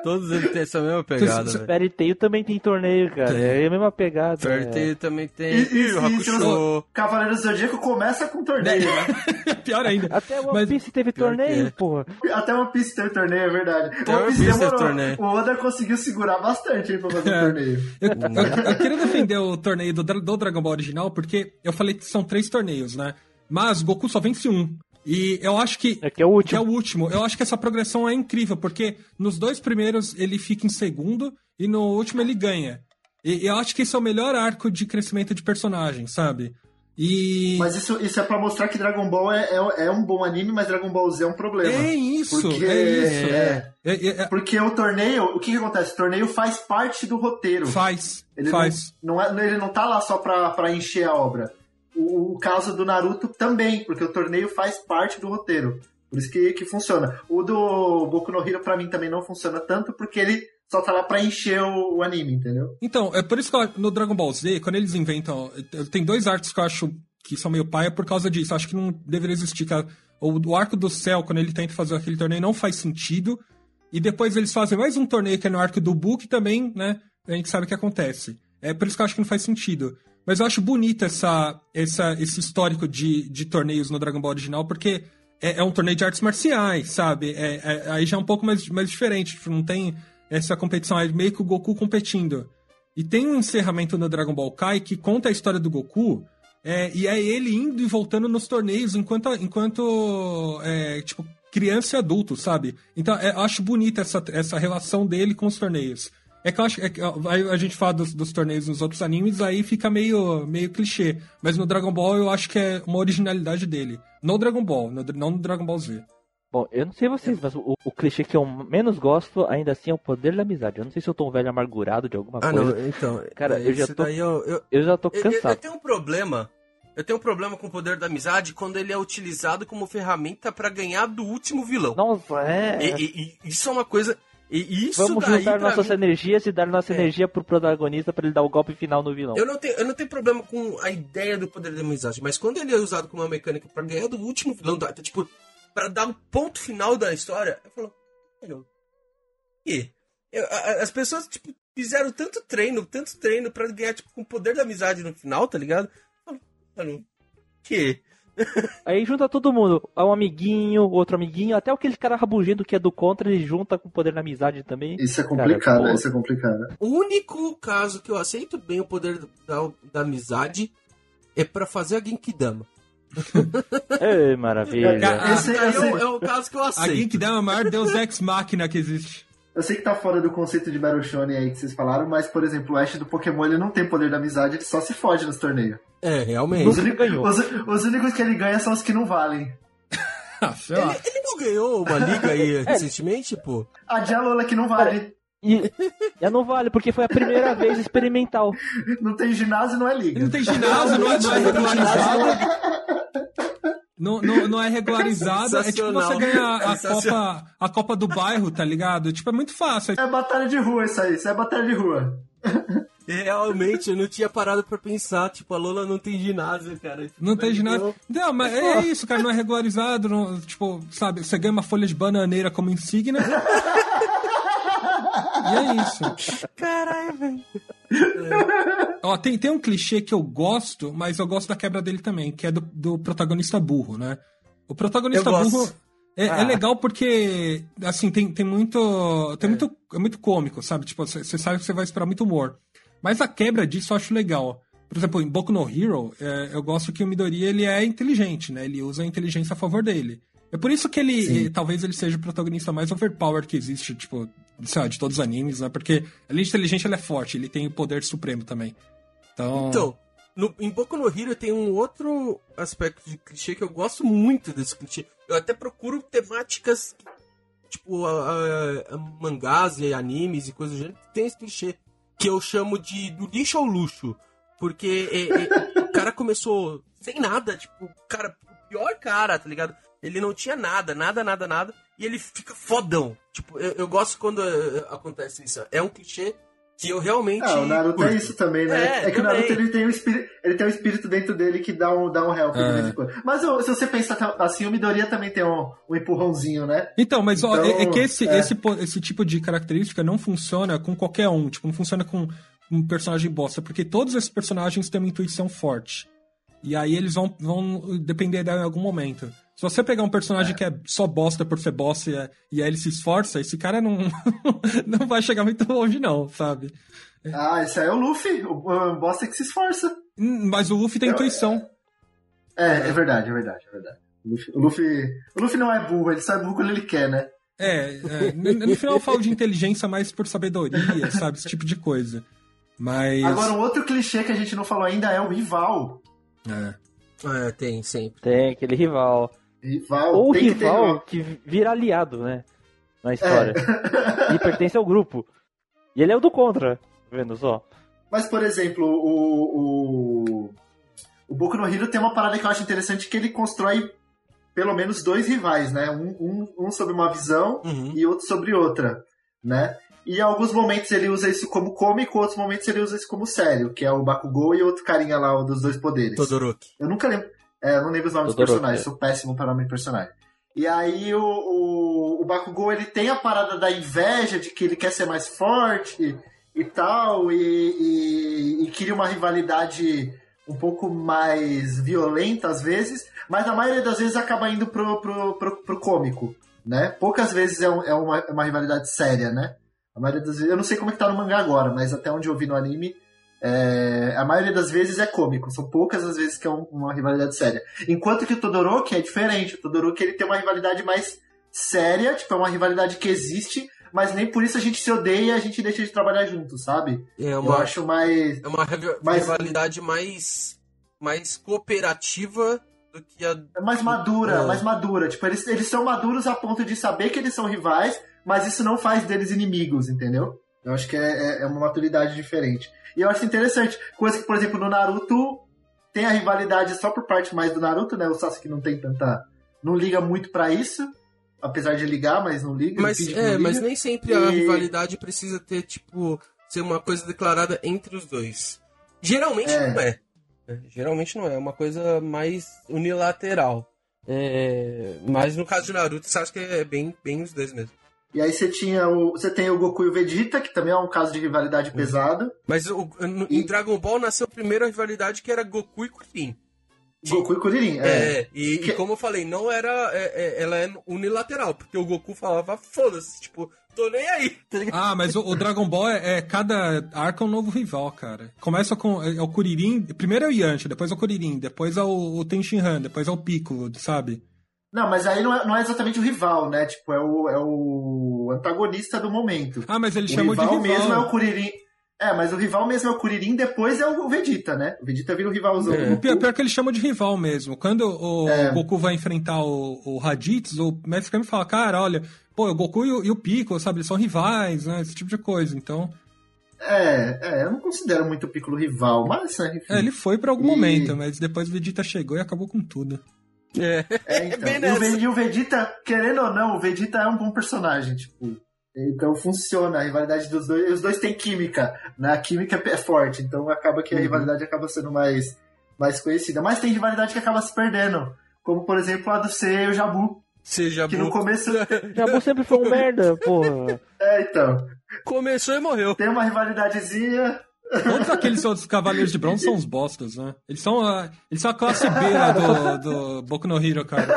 Todos eles têm essa mesma pegada. Fairy Tail também tem torneio, cara. Tem. É a mesma pegada. Fairy é. Tail também tem. E, e, o e Cavaleiro do Zodíaco começa com torneio, né? Pior ainda. Até o One Mas- Piece teve torneio, é. porra. Até One Piece teve torneio, é verdade. Até One One Piece Piece teve demorou. torneio. O Oda conseguiu segurar bastante aí pra fazer É. o torneio. Eu, eu- eu queria defender o torneio do, do Dragon Ball original, porque eu falei que são três torneios, né? Mas Goku só vence um. E eu acho que. É que é o Que é último. o último. Eu acho que essa progressão é incrível, porque nos dois primeiros ele fica em segundo e no último ele ganha. E eu acho que esse é o melhor arco de crescimento de personagem, sabe? E. Mas isso, isso é pra mostrar que Dragon Ball é, é, é um bom anime, mas Dragon Ball Z é um problema. É isso, Porque, é isso. é. É- é- é- Porque o torneio, o que, que acontece? O torneio faz parte do roteiro. faz, Ele faz. Não, não é, ele não tá lá só pra, pra encher a obra. O, caso do Naruto também, porque o torneio faz parte do roteiro. Por isso que, que funciona. O do Boku no Hero, pra mim, também não funciona tanto, porque ele só tá lá pra encher o, o anime, entendeu? Então, é por isso que no Dragon Ball Z, quando eles inventam. Tem dois arcos que eu acho que são meio paia por causa disso. Acho que não deveria existir. O, o arco do céu, quando ele tenta fazer aquele torneio, não faz sentido. E depois eles fazem mais um torneio que é no arco do que também, né? A gente sabe o que acontece. É por isso que eu acho que não faz sentido. Mas eu acho bonito essa, essa, esse histórico de, de torneios no Dragon Ball original, porque é, é um torneio de artes marciais, sabe? É, é- aí já é um pouco mais, mais diferente. tipo, não tem essa competição, é meio que o Goku competindo. E tem um encerramento no Dragon Ball Kai que conta a história do Goku. é, e é ele indo e voltando nos torneios enquanto, enquanto é, tipo, criança e adulto, sabe? Então é, eu acho bonita essa, essa relação dele com os torneios. É que eu acho. É que, aí a gente fala dos, dos torneios nos outros animes, aí fica meio, meio clichê. Mas no Dragon Ball eu acho que é uma originalidade dele. No Dragon Ball, no- não no Dragon Ball Z. Bom, eu não sei vocês, mas o, o clichê que eu menos gosto, ainda assim, é o poder da amizade. Eu não sei se eu tô um velho amargurado de alguma Ah, coisa. não, então. Cara, eu já tô- daí eu- eu, Eu já tô Eu, eu- eu cansado. tenho um problema. Eu tenho um problema com o poder da amizade quando ele é utilizado como ferramenta pra ganhar do último vilão. Nossa, é. E, e- e isso é uma coisa. E isso Vamos daí juntar nossas mim, energias e dar nossa É. energia pro protagonista pra ele dar o golpe final no vilão. eu não tenho, eu não tenho problema com a ideia do poder da amizade, mas quando ele é usado como uma mecânica pra ganhar do último vilão, da- tipo, pra dar um ponto final da história, eu falo, "Meu, e eu, a- as pessoas tipo fizeram tanto treino, tanto treino pra ganhar tipo com o poder da amizade no final, tá ligado? Eu falo, Mano, que Aí junta todo mundo. Um amiguinho, outro amiguinho, até aquele cara rabugento que é do contra, ele junta com o poder da amizade também. Isso é complicado, Cara, isso é complicado. O único caso que eu aceito bem o poder da, da amizade é pra fazer a Genkidama. Ei, maravilha. Cara, Esse- Aí esse- é, o, é o caso que eu A aceito. Genkidama é a maior deus ex máquina que existe. Eu sei que tá fora do conceito de Battle Shonen aí que vocês falaram, mas, por exemplo, o Ash do Pokémon ele não tem poder da amizade, ele só se fode nos torneios. É, realmente. Os, ganhou. os, os únicos que ele ganha são os que não valem. Ah. Ele, ele não ganhou uma liga aí recentemente, pô? A Dialola que não vale. E, e não vale, porque foi a primeira vez experimental. Não tem ginásio, não é liga. Não tem ginásio, não é, não é regularizado. Não, não, não é regularizado. É tipo você ganhar a. Copa, a Copa do Bairro, tá ligado? Tipo, é muito fácil. É batalha de rua isso aí, isso é batalha de rua. Realmente, eu não tinha parado pra pensar. Tipo, a Lola não tem ginásio, cara. Não tem ginásio. Não, mas é isso, cara. Não é regularizado. não- tipo, sabe, você ganha uma folha de bananeira como insígnia. e é isso. Caralho, velho. Ó, tem, tem um clichê que eu gosto, mas eu gosto da quebra dele também, que é do, do protagonista burro, né? O protagonista burro é, é Ah. legal porque, assim, tem, tem muito. Tem muito. É muito cômico, sabe? Tipo, você você sabe que você vai esperar muito humor. Mas a quebra disso eu acho legal. Por exemplo, em Boku no Hero, é, eu gosto que o Midori ele é inteligente, né? Ele usa a inteligência a favor dele. É por isso que ele, talvez ele seja o protagonista mais overpowered que existe, tipo, sei lá, de todos os animes, né? Porque além de inteligente, ele é forte, ele tem o poder supremo também. Então, Então, no, em Boku no Hero tem um outro aspecto de clichê que eu gosto muito desse clichê. Eu até procuro temáticas, tipo, a, a- a mangás e animes e coisas do gênero, que tem esse clichê. Que eu chamo de do lixo ao luxo. Porque é, é, o cara começou sem nada, tipo, o cara, o pior cara, tá ligado? Ele não tinha nada, nada, nada, nada. E ele fica fodão. Tipo, eu, eu gosto quando é, acontece isso. É um clichê que eu realmente. Ah, o Naruto curto. é isso também, né? É, É, que o também. Naruto ele tem, um espírito, ele tem um espírito dentro dele que dá um, dá um help de vez em quando. Mas ó, se você pensar assim, o Midoriya também tem um, um empurrãozinho, né? Então, mas ó, Então, é, é que esse, é. Esse, esse tipo de característica não funciona com qualquer um. Tipo, não funciona com um personagem bosta, porque todos esses personagens têm uma intuição forte. E aí eles vão, vão depender dela em algum momento. Se você pegar um personagem que é só bosta por ser bosta e, é- e aí ele se esforça, esse cara não, não vai chegar muito longe, não, sabe? Ah, esse aí é o Luffy, o, o bosta que se esforça. Hum, Mas o Luffy tem Eu- intuição. É, é verdade, é verdade, é verdade. O Luffy, o Luffy, o Luffy não é burro, ele só é burro quando ele quer, né? É, é, no, no final eu falo de inteligência mais por sabedoria, sabe? Esse tipo de coisa. Mas. Agora, um outro clichê que a gente não falou ainda é o rival. é. É, tem, sempre. Tem aquele rival. Rival. Ou tem que ter rival rival. que vira aliado, né? Na história. É. E pertence ao grupo. E ele é o do contra, tá vendo só? Mas, por exemplo, o, o, o Boku no Hero tem uma parada que eu acho interessante que ele constrói pelo menos dois rivais, né? Um, um, um sobre uma visão Uhum. e outro sobre outra, né? E em alguns momentos ele usa isso como cômico, outros momentos ele usa isso como sério, que é o Bakugou e outro carinha lá, o dos dois poderes. Todoroki. Eu nunca lembro. É, eu não lembro os nomes dos personagens, sou péssimo para nome de personagem. E aí o, o, o Bakugou ele tem a parada da inveja de que ele quer ser mais forte e tal, e, e, e cria uma rivalidade um pouco mais violenta às vezes, mas na maioria das vezes acaba indo pro, pro, pro, pro cômico, né? Poucas vezes é, um- é uma, é uma rivalidade séria, né? A maioria das vezes, eu não sei como é que tá no mangá agora, mas até onde eu vi no anime, é, a maioria das vezes é cômico. São poucas as vezes que é um- uma rivalidade séria. Enquanto que o Todoroki é diferente. O Todoroki ele tem uma rivalidade mais séria, tipo, é uma rivalidade que existe, mas nem por isso a gente se odeia e a gente deixa de trabalhar junto, sabe? É Eu uma, acho mais. é uma Mas- rivalidade mais, mais cooperativa do que a. É mais madura, É. mais madura. Tipo, eles, eles são maduros a ponto de saber que eles são rivais, mas isso não faz deles inimigos, entendeu? Eu acho que é, é- é uma maturidade diferente. E eu acho interessante. Coisa que, por exemplo, no Naruto tem a rivalidade só por parte mais do Naruto, né? O Sasuke não tem tanta. não liga muito pra isso. Apesar de ligar, mas não liga. Mas, é, não mas liga. nem sempre a E- rivalidade precisa ter, tipo, ser uma coisa declarada entre os dois. Geralmente É. não é. É, Geralmente não é. É uma coisa mais unilateral. É, mas no caso de Naruto, que é bem, bem os dois mesmo. E aí você tinha o. Você tem o Goku e o Vegeta, que também é um caso de rivalidade pesada. Mas o- no- E- em Dragon Ball nasceu primeiro a rivalidade que era Goku e Kuririn. Goku e Kuririn. É. É, e, Que- e como eu falei, não era. é- é- ela é unilateral, porque o Goku falava, foda-se, tipo, tô nem aí, tá? Ah, mas o, o Dragon Ball é, é cada arco é um novo rival, cara. Começa com é, é o Kuririn, primeiro é o Yantia, depois é o Kuririn, depois é o, o Tenshinhan, depois é o Piccolo, sabe? Não, mas aí não é, não é exatamente o rival, né? Tipo, é o, é o antagonista do momento. Ah, mas ele o chamou de rival rival. mesmo é o Kuririn. É, mas o rival mesmo é o Kuririn, depois é o Vegeta, né? O Vegeta vira o rivalzão. É. O pior, pior que ele chama de rival mesmo. Quando o É. Goku vai enfrentar o, o Raditz, o Mestre Kami fala, cara, olha, pô, o Goku e o, e o Piccolo, sabe, eles são rivais, né? Esse tipo de coisa. Então, É, é, eu não considero muito o Piccolo rival, mas né, enfim. é, ele foi pra algum E- momento, mas depois o Vegeta chegou e acabou com tudo. É, É, então. bem e, o e o Vegeta, querendo ou não, o Vegeta é um bom personagem, tipo. Então funciona, a rivalidade dos dois. Os dois têm química, né? A química é forte, então acaba que a Uhum. rivalidade acaba sendo mais, mais conhecida. Mas tem rivalidade que acaba se perdendo. Como, por exemplo, a do C e o Jabu. seja Que no começo. Jabu sempre foi um merda, porra. É, então. Começou e morreu. Tem uma rivalidadezinha. Todos aqueles outros Cavaleiros de Bronze são os bostas, né? Eles são a, eles são a classe B lá do, do Boku no Hero, cara.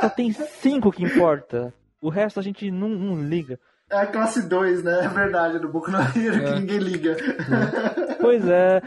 Só tem cinco que importa. O resto a gente não, não liga. É a classe 2, né? É verdade, do Boku no Hero, É. que ninguém liga. Pois é.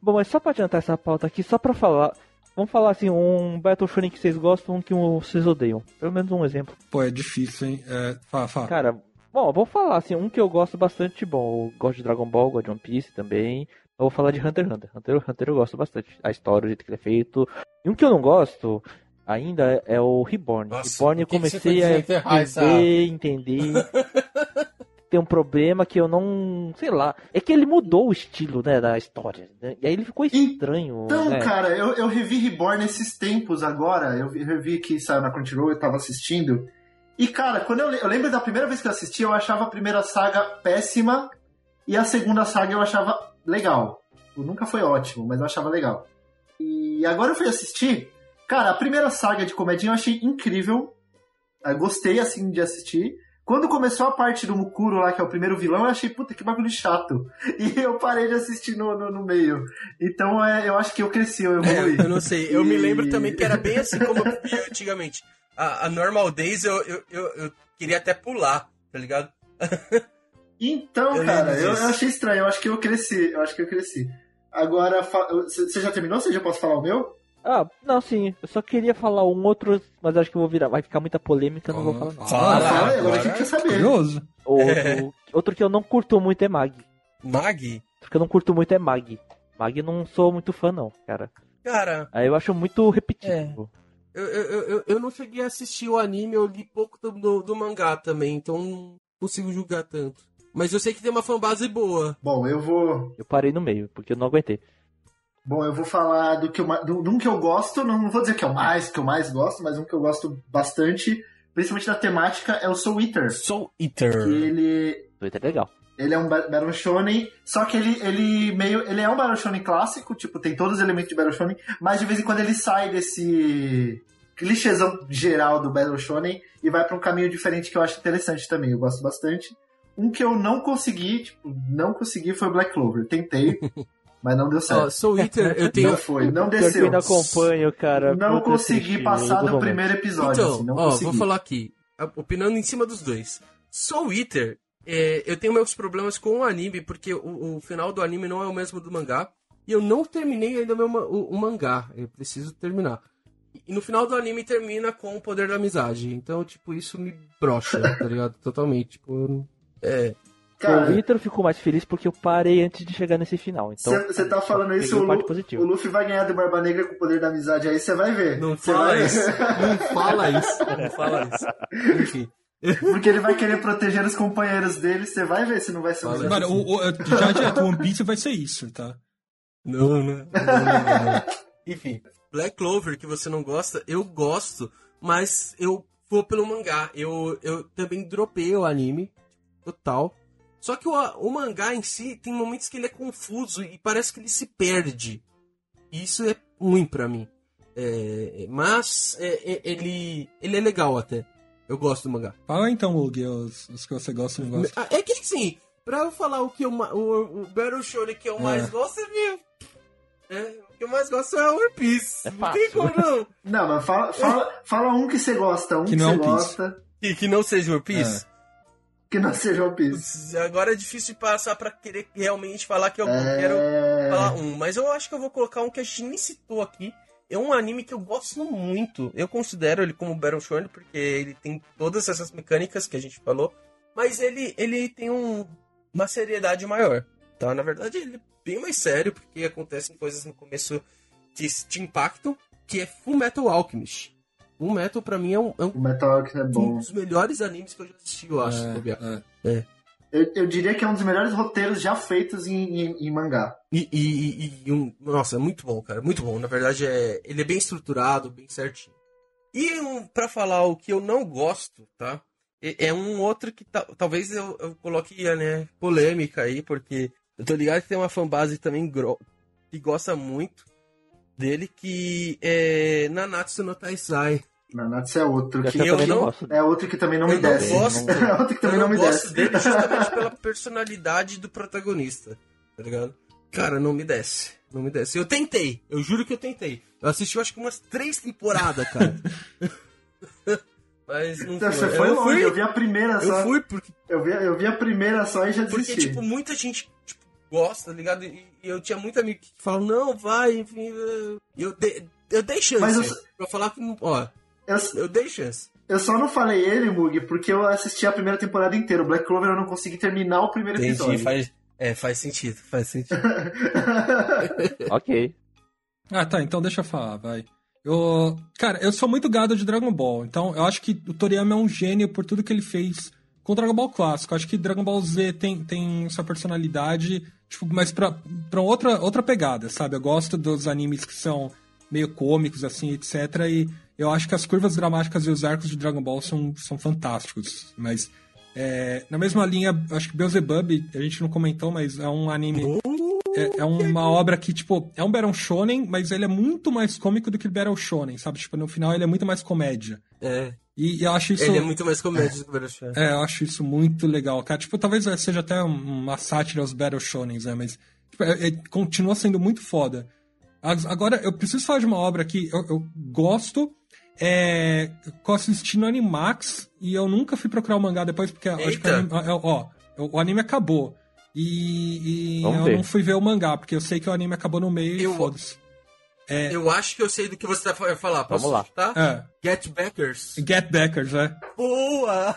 Bom, mas só pra adiantar essa pauta aqui, só pra falar. Vamos falar assim, um Battle Shonen que vocês gostam, um que vocês odeiam. Pelo menos um exemplo. Pô, é difícil, hein? É, fala, fala. Cara, bom, vou falar assim, um que eu gosto bastante, bom, eu gosto de Dragon Ball, gosto de One Piece também. Eu vou falar de Hunter x Hunter. Hunter x Hunter eu gosto bastante. A história, o jeito que ele é feito. E um que eu não gosto ainda é o Reborn. Nossa, Reborn eu comecei a entender, entender. Tem um problema que eu não. Sei lá. É que ele mudou o estilo, né, da história. né? E aí ele ficou estranho. Então, né? cara, eu, eu revi Reborn esses tempos agora. Eu vi- revi que saiu na Crunchyroll, eu tava assistindo. E, cara, quando eu, eu lembro da primeira vez que eu assisti, eu achava a primeira saga péssima. E a segunda saga eu achava legal. Nunca foi ótimo, mas eu achava legal. E agora eu fui assistir. Cara, a primeira saga de comédia eu achei incrível. Eu gostei, assim, de assistir. Quando começou a parte do Mukuro lá, que é o primeiro vilão, eu achei, puta, que bagulho chato. E eu parei de assistir no, no, no meio. Então, é, eu acho que eu cresci, eu evoluí. É, eu não sei. Eu e... me lembro também que era bem assim como eu via antigamente. A, a Normal Days eu, eu, eu, eu, queria até pular, tá ligado? Então, eu cara, eu, eu, achei estranho. Eu acho que eu cresci. Eu acho que eu cresci. Agora, você já terminou? Você já posso falar o meu? Ah, não, sim. Eu só queria falar um outro, mas acho que eu vou virar. Vai ficar muita polêmica, não vou falar não. Fala, ah, fala agora a gente quer saber. Curioso. Outro, é. outro que eu não curto muito é Mag. Mag? Outro que eu não curto muito é Mag. Mag não sou muito fã, não, cara. Cara. Aí eu acho muito repetitivo. É. Eu, eu, eu, eu não cheguei a assistir o anime, eu li pouco do, do, do mangá também, então não consigo julgar tanto. Mas eu sei que tem uma fanbase boa. Bom, eu vou. Eu parei no meio, porque eu não aguentei. Bom, eu vou falar do que eu, do, de um que eu gosto, não vou dizer que é o mais, que eu mais gosto, mas um que eu gosto bastante, principalmente da temática, é o Soul Eater. Soul Eater. Que ele. Soul Eater é legal. Ele é um Battle Shonen, só que ele, ele meio. Ele é um Battle Shonen clássico, tipo, tem todos os elementos de Battle Shonen, mas de vez em quando ele sai desse clichêzão geral do Battle Shonen e vai para um caminho diferente que eu acho interessante também. Eu gosto bastante. Um que eu não consegui, tipo, não consegui foi o Black Clover. Tentei, Mas não deu certo. Oh, Soul Eater, eu tenho. Não foi, não desceu. Eu não acompanho, cara. Não consegui passar do primeiro episódio. Então, assim, não ó, consegui. vou falar aqui, opinando em cima dos dois. Soul Eater, é, eu tenho meus problemas com o anime, porque o, o, final do anime não é o mesmo do mangá. E eu não terminei ainda meu, o, o mangá. Eu preciso terminar. E no final do anime termina com o poder da amizade. Então, tipo, isso me brocha, tá ligado? Totalmente. Tipo, é. Cara, o Vitor ficou mais feliz porque eu parei antes de chegar nesse final. Então, você tá falando isso, o, Lu, o, Luffy vai ganhar do Barba Negra com o poder da amizade, aí você vai ver. Não fala vai... isso. Não fala isso. Não fala isso. Enfim. Porque ele vai querer proteger os companheiros dele, você vai ver se não vai ser Mano, Mano, o, o, já One Piece vai ser isso, tá? Não, não, não, não, não. Enfim, Black Clover, que você não gosta, eu gosto, mas eu vou pelo mangá. Eu, eu também dropei o anime, total. Só que o, o mangá em si tem momentos que ele é confuso e parece que ele se perde. E isso é ruim para mim. É, mas é, é, ele, ele é legal até. Eu gosto do mangá. Fala então, Hugo, os, os que você gosta e não gosta. É que assim, pra eu falar o que eu, o, o Battle Shonen que eu mais é. gosto é meu. É, o que eu mais gosto é One Piece. É. Não tem como não. Não, mas fala, fala, fala um que você gosta, um que, que não você gosta. E que não seja One Piece? É que não seja One Piece. Agora é difícil de passar pra querer realmente falar que eu é... quero falar um. Mas eu acho que eu vou colocar um que a gente nem citou aqui. É um anime que eu gosto muito. Eu considero ele como Battle Shonen porque ele tem todas essas mecânicas que a gente falou. Mas ele, ele tem um, uma seriedade maior. Tá? Na verdade, ele é bem mais sério porque acontecem coisas no começo que te impactam. Que é Full Metal Alchemist. O Metal, pra mim, é um, é um, Metal Alchemist é bom. um dos melhores animes que eu já assisti, eu acho. É, é. é. Eu, eu, diria que é um dos melhores roteiros já feitos em, em, em mangá. E, e, e, um, nossa, é muito bom, cara. Muito bom. Na verdade, é, ele é bem estruturado, bem certinho. E um, pra falar o que eu não gosto, tá? É, é um outro que talvez eu, eu coloque né, polêmica aí, porque eu tô ligado que tem uma fanbase também que gosta muito dele, que é Nanatsu no Taisai. Nanatsu é outro que, eu não, é outro que também não me desce. Gosto, é outro que também não, não me gosto desce. dele justamente pela personalidade do protagonista, tá ligado? Cara, não me desce. Não me desce. Eu tentei, eu juro que eu tentei. Eu assisti, eu acho que umas três temporadas, cara. Mas não então, foi. Você foi eu longe, fui, eu vi a primeira só. Eu fui porque. Eu vi, eu vi a primeira só e já desisti. Porque, tipo, muita gente tipo, gosta, tá ligado? E, e eu tinha muito amigo que falam, não, vai, enfim. Eu, de, eu dei chance. Mas eu, pra falar que. Ó, eu, eu dei chance. Eu só não falei ele, Mug, porque eu assisti a primeira temporada inteira. O Black Clover eu não consegui terminar o primeiro Entendi, episódio. Faz, é, faz sentido, faz sentido. ok. Ah, tá, então deixa eu falar, vai. Eu, cara, eu sou muito gado de Dragon Ball, então eu acho que o Toriyama é um gênio por tudo que ele fez com Dragon Ball clássico. Eu acho que Dragon Ball Z tem, tem sua personalidade, tipo, mas pra, pra outra, outra pegada, sabe? Eu gosto dos animes que são meio cômicos, assim, etc. E eu acho que as curvas dramáticas e os arcos de Dragon Ball são, são fantásticos. Mas É, na mesma linha, acho que Beelzebub, a gente não comentou, mas é um anime. É, é uma obra que, tipo, é um Battle Shonen, mas ele é muito mais cômico do que o Battle Shonen, sabe? Tipo, no final ele é muito mais comédia. É. E, e eu acho isso. Ele é muito mais comédia do que Battle Shonen. É, eu acho isso muito legal, cara. Tipo, talvez seja até uma sátira aos Battle Shonens, né? Mas tipo, é, é, continua sendo muito foda. Agora, eu preciso falar de uma obra que eu, eu gosto. É, eu assisti no Animax e eu nunca fui procurar o mangá depois, porque eu acho que o Eita. anime, é, ó, o anime acabou. E, e eu ver. não fui ver o mangá, porque eu sei que o anime acabou no meio Eu- e foda-se. É. Eu acho que eu sei do que você vai falar. Posso Vamos lá. chutar? É, Get Backers. Get Backers, é. Boa!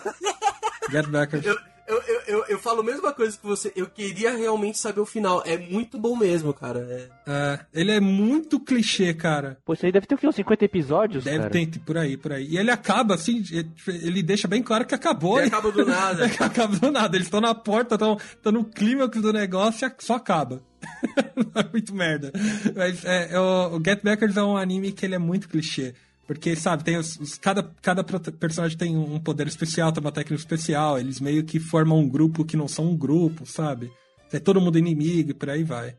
Get Backers. Eu, eu, eu, eu, eu falo a mesma coisa que você. Eu queria realmente saber o final. É muito bom mesmo, cara. É... É, ele é muito clichê, cara. Pô, isso aí deve ter o quê? Uns 50 episódios, Deve cara? ter por aí, por aí. E ele acaba assim, ele deixa bem claro que acabou. Ele e- acaba do nada. acaba do nada. Eles estão na porta, estão no clímax do negócio e só acaba. é muito merda. Mas é, o, o Get Backers é um anime que ele é muito clichê. Porque, sabe, tem os, os- cada, cada personagem tem um poder especial, tem uma técnica especial. Eles meio que formam um grupo que não são um grupo, sabe? É todo mundo inimigo e por aí vai.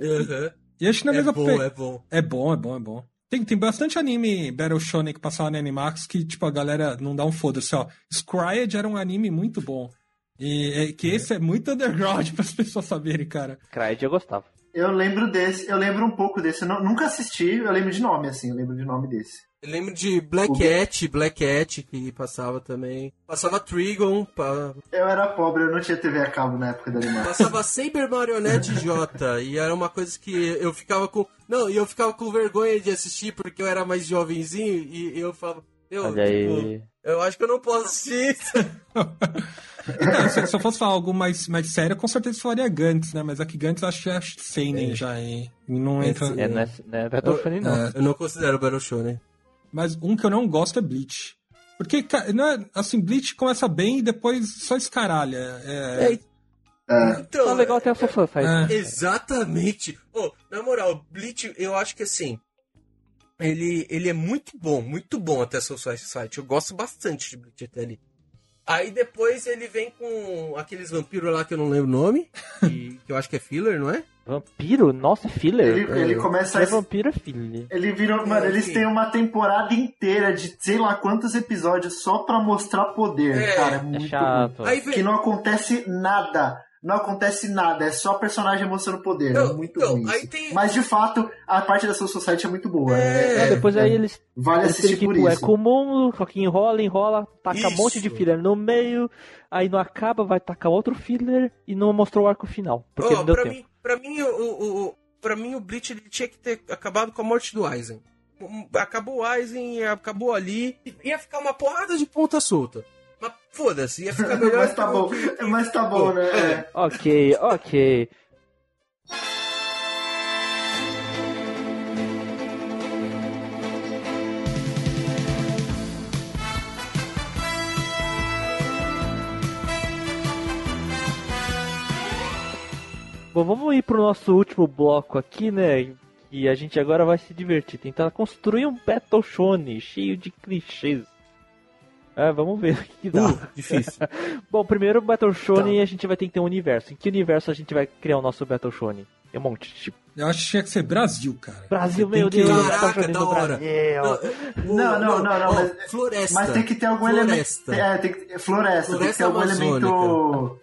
Uhum. E acho que na É mesma bom, pe- é bom. é bom, é bom, é bom. Tem, tem bastante anime Battle Shonen que passava no Animax que, tipo, a galera não dá um foda-se, ó. Scryed era um anime muito bom. E é, que esse é muito underground para as pessoas saberem, cara. Cryde eu gostava. Eu lembro desse, eu lembro um pouco desse. Eu não- nunca assisti, eu lembro de nome, assim, eu lembro de nome desse. Eu lembro de Black Cat, Black Cat que passava também. Passava Trigon, pa- Eu era pobre, eu não tinha TV a cabo na época da animação. passava Saber Marionette J. E era uma coisa que eu ficava com. Não, e eu ficava com vergonha de assistir porque eu era mais jovenzinho e eu falava. Eu, Olha tipo, eu acho que eu não posso assistir. Então, se, se eu fosse falar algo mais, mais sério, com certeza falaria Gantz, né? Mas aqui Gantz eu acho que é Seinen já, e e não É, entra... É, não é, não é Battle Shonen, não. É. Eu não considero Battle Shonen. Mas um que eu não gosto é Bleach. Porque, não é, assim, Bleach começa bem e depois só escaralha. É, É, É, então, Tá legal até a Sofã faz. É. Exatamente. Oh, na moral, Bleach, eu acho que assim. Ele, ele é muito bom, muito bom até seu site. Eu gosto bastante de Bleach até ali. Aí depois ele vem com aqueles vampiros lá que eu não lembro o nome. Que, que eu acho que é filler, não é? Vampiro? Nossa, é filler. ele, ele começa É a. vampiro é filler. Ele virou. Mano, eles Sim. têm uma temporada inteira de sei lá quantos episódios só pra mostrar poder, É, cara. É É muito chato. Aí vem. Que não acontece nada. Não acontece nada, é só personagem mostrando poder. é Não, muito então, ruim. tem- Mas de fato, a parte da Soul Society é muito boa. É, Não, depois aí eles, Vale eles assistir têm, por tipo, é isso. comum, só que enrola, enrola, taca um Isso. monte de filler no meio, aí não acaba, vai tacar outro filler e não mostrou o arco final. Porque Ó, não deu pra, tempo. mim, pra, mim, o, o, o- pra mim, o Bleach ele tinha que ter acabado com a morte do Aizen. Um, Acabou o Aizen, acabou ali. Ia ficar uma porrada de ponta solta. Mas foda-se, ia ficar melhor. Mas tá bom, que- que- mas tá bom, né? É. É. Ok, ok. Bom, vamos ir pro nosso último bloco aqui, né? E a gente agora vai se divertir, tentar construir um Battle Shonen cheio de clichês. Ah, vamos ver o que, que dá. Uh, difícil. Bom, primeiro Battle Shonen Tá. a gente vai ter que ter um universo. Em que universo a gente vai criar o nosso Battle Shonen? Tem um monte, tipo, Eu acho que tinha que ser Brasil, cara. Brasil, meu tem que- Deus, Caraca, da hora. Brasil. Não, não, não, não, mas- floresta. Mas tem que ter algum Floresta. elemento. É, tem que ter, floresta, tem que ter Floresta algum elemento.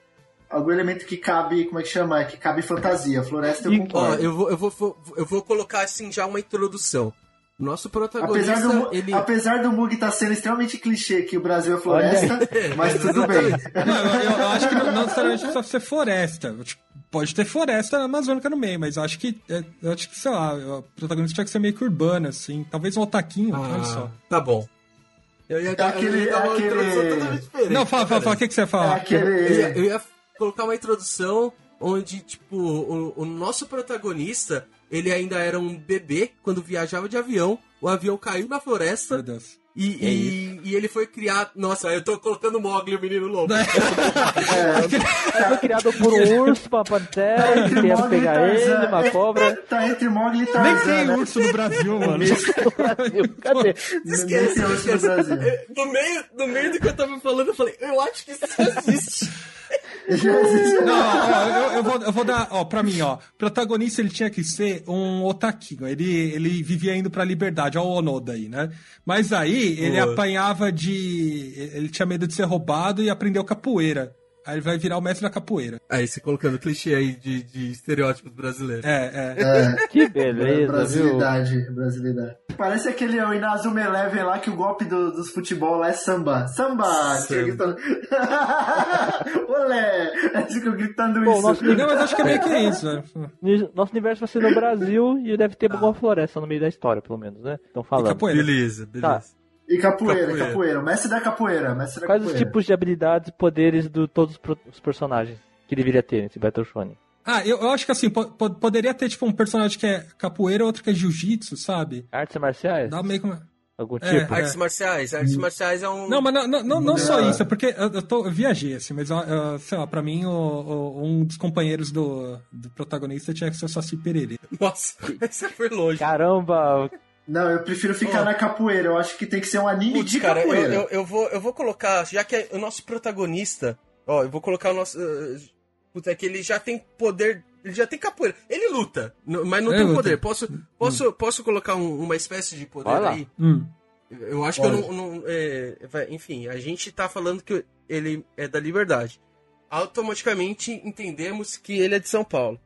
Algum elemento que cabe, como é que chama? Que cabe fantasia. Floresta eu E- Ó, concordo. eu vou, eu, vou, eu vou colocar assim já uma introdução. Nosso protagonista, Apesar do, ele. apesar do Mug estar sendo extremamente clichê que o Brasil é floresta, mas tudo bem. Não, eu, eu acho que não, não necessariamente precisa ser floresta. Tipo, Pode ter floresta amazônica no meio, mas eu acho que. é, Eu acho que, sei lá, o protagonista tinha que ser meio que urbano, assim. Talvez um otaquinho, olha só. Ah, tá bom. Eu ia, É aquele- eu ia dar uma aquele- introdução totalmente diferente. Não, fala, fala, fala, o que, que você É fala? Eu ia, aquele. eu ia colocar uma introdução onde, tipo, o, o nosso protagonista, ele ainda era um bebê quando viajava de avião. o avião caiu na floresta Meu Deus. e, É e, e ele foi criado. Nossa, eu tô colocando o Mogli, o menino lobo. Ele foi criado por um urso, uma pantera, Entre que queria Mogli e pegar Tarzan. ele, uma cobra. Tá entre Mogli e Nem Tarzan, tem né? urso no Brasil, mano. Brasil, Cadê? Esquece, Nem tem urso no. Brasil. No meio, no meio do que eu tava falando, eu falei, eu acho que isso existe. Não, ó, eu, eu vou, eu vou dar, ó, pra mim, ó. Protagonista ele tinha que ser um otaquinho. Ele, ele vivia indo pra liberdade, ó, o Onoda aí, né? Mas aí ele Boa. apanhava de. Ele tinha medo de ser roubado e aprendeu capoeira. Aí ele vai virar o mestre da capoeira. Aí você colocando clichê aí de, de estereótipos brasileiros. É, é. É. Que beleza, viu? Brasilidade, brasilidade. Parece aquele o Inazuma Eleven lá que o golpe do- dos futebol lá é samba. Samba! Samba. Gritando. Olé! Aí ficam gritando Pô, isso. nosso Não, mas acho que é meio que isso, né? Nosso universo vai ser no Brasil e deve ter alguma floresta no meio da história, pelo menos, né? Estão E falando. capoeira. Beleza, beleza. E capoeira, Capoeira. capoeira, O mestre da capoeira, mestre da Quais os capoeira. tipos de habilidades e poderes de todos os os personagens que deveria ter nesse Battle Shonen? Ah, eu, eu acho que assim, po- po- poderia ter tipo um personagem que é capoeira, outro que é jiu-jitsu, sabe? Artes marciais? Dá meio como. Algum É, tipo? é. Artes marciais. Artes marciais é um. Não, mas não, não, não, não só isso, é porque eu, eu, tô, eu viajei, assim, mas, uh, sei lá, pra mim, o- o- um dos companheiros do, do protagonista tinha que ser o Saci Pererê. Nossa, esse foi longe. Caramba, Não, eu prefiro ficar Ó. na capoeira. Eu acho que tem que ser um anime Putz, de cara, eu, capoeira. eu, eu vou, eu vou colocar, já que é o nosso protagonista, ó, eu vou colocar o nosso. Uh, puta, é que ele já tem poder. Ele já tem capoeira. Ele luta, mas não tem luta. poder. Posso, posso, posso colocar um- uma espécie de poder aí? Hum. Eu acho que eu não. não- é, enfim, a gente tá falando que ele é da liberdade. Automaticamente entendemos que ele é de São Paulo.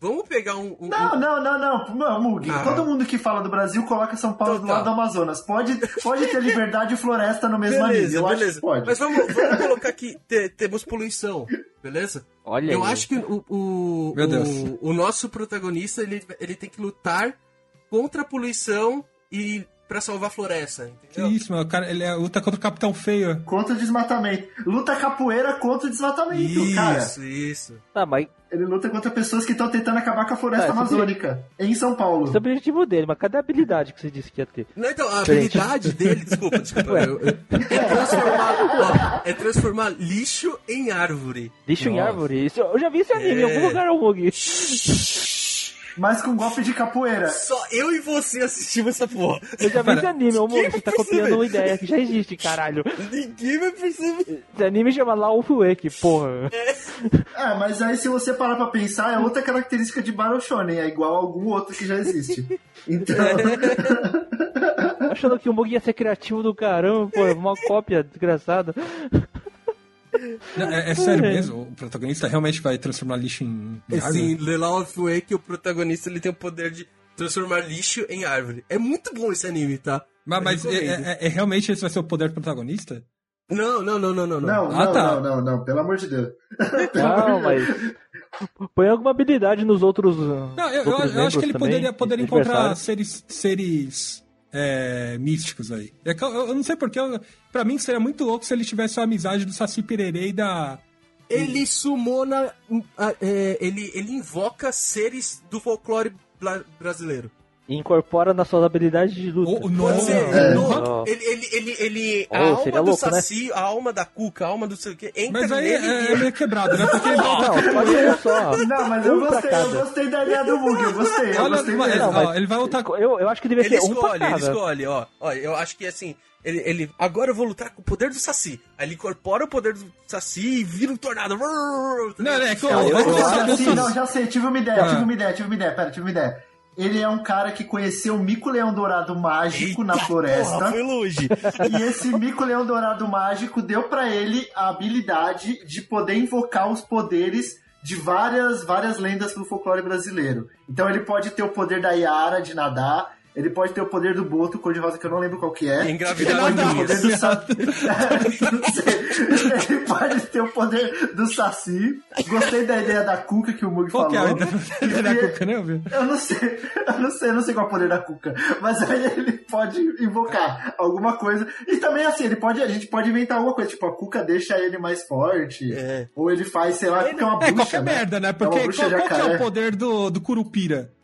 Vamos pegar um. um- Não, não, não, não. Não, Mug, Ah. todo mundo que fala do Brasil coloca São Paulo Então do lado tá. do Amazonas. Pode, pode ter liberdade e floresta no mesmo anime. Beleza, Eu acho beleza. que pode. Mas vamos, vamos colocar que te- temos poluição, beleza? olha Eu aí. acho que o, o, Meu Deus. o, o nosso protagonista ele, ele tem que lutar contra a poluição e pra salvar a floresta, Que entendeu? isso, meu, o cara, ele é, luta contra o Capitão Feio. Contra o desmatamento. Luta capoeira contra o desmatamento, cara. Isso, isso. Tá, mas Ele luta contra pessoas que estão tentando acabar com a floresta Ah, amazônica. Em São Paulo. esse é o objetivo dele, mas cadê a habilidade que você disse que ia ter? Não, então, a Gente. habilidade dele, desculpa, desculpa, eu- eu- é, transformar, ó, é transformar lixo em árvore. Lixo em Nossa. árvore? Isso, eu já vi esse anime em É. algum lugar, o Mug. Mas com golpe de capoeira. Só eu e você assistimos essa porra. Eu já vi esse anime, ô Mug. Quem Você tá copiando uma ideia que já existe, caralho. Ninguém vai perceber. Esse anime chama Lauf Wake, porra. É, mas aí se você parar pra pensar, é outra característica de Battle Shonen. É igual a algum outro que já existe. Então, Achando que o Mug ia ser criativo do caramba, pô, uma cópia desgraçada. Não, É, é sério mesmo, o protagonista realmente vai transformar lixo em. em árvore? The Law of Wake, o protagonista, ele tem o poder de transformar lixo em árvore. É muito bom esse anime, tá? Mas, mas é, recomendo. é- é- realmente esse vai ser o poder do protagonista? Não, não, não, não, não. não, Ah, não, tá. não, não, não, pelo amor de Deus. Não, mas. Põe alguma habilidade nos outros. Não, eu, eu, outros eu acho que ele poderia, também, poderia encontrar adversários. seres, seres é, místicos aí. É que eu, eu não sei porque, eu, pra mim seria muito louco se ele tivesse a amizade do Saci Pererê e da. Ele sumona. é, ele, ele invoca seres do folclore brasileiro. E incorpora nas suas habilidades de luta. O- o Pode Não, ser. é. no- Não. ele, ele, ele, ele- Oh, a alma seria do louco, né? Saci, a alma da Cuca, a alma do sei o que, entra Mas aí nele é, e é meio quebrado, né? Porque ele volta. Não, pode ser um só. Não, mas eu Um gostei, eu cada. gostei da ideia do Mug, eu gostei, eu Olha, gostei mas-. Não, mas- ó, ele vai lutar. Eu, eu acho que devia Ele ser um pra escolhe, ele cada. escolhe, ó. ó. Eu acho que assim, ele, ele. Agora eu vou lutar com o poder do Saci. Aí ele incorpora o poder do Saci e vira um tornado. Não, não, é que eu, eu- eu, eu eu- acho eu- Sim, não, já sei, tive uma ideia, Ah. tive uma ideia, tive uma ideia, pera, tive uma ideia. Ele é um cara que conheceu o mico-leão dourado mágico na floresta. Porra, foi longe. E esse mico-leão dourado mágico deu pra ele a habilidade de poder invocar os poderes de várias, várias lendas do folclore brasileiro. Então ele pode ter o poder da Yara de nadar, ele pode ter o poder do Boto cor-de-rosa, que eu não lembro qual que é. E engravidar ele pode ter o poder do Sa... não sei. Ele pode ter o poder do Saci. Gostei da ideia da Cuca que o Mug Qual falou. que é a ideia da Cuca, né, viu? eu não sei, eu não sei, eu não sei qual é o poder da Cuca. Mas aí ele pode invocar alguma coisa. E também assim, ele pode, a gente pode inventar alguma coisa, tipo, a Cuca deixa ele mais forte. É. Ou ele faz, sei lá, porque é uma bruxa. É, qualquer né? merda, né? É Porque bruxa qual, qual que é o poder do, do Curupira?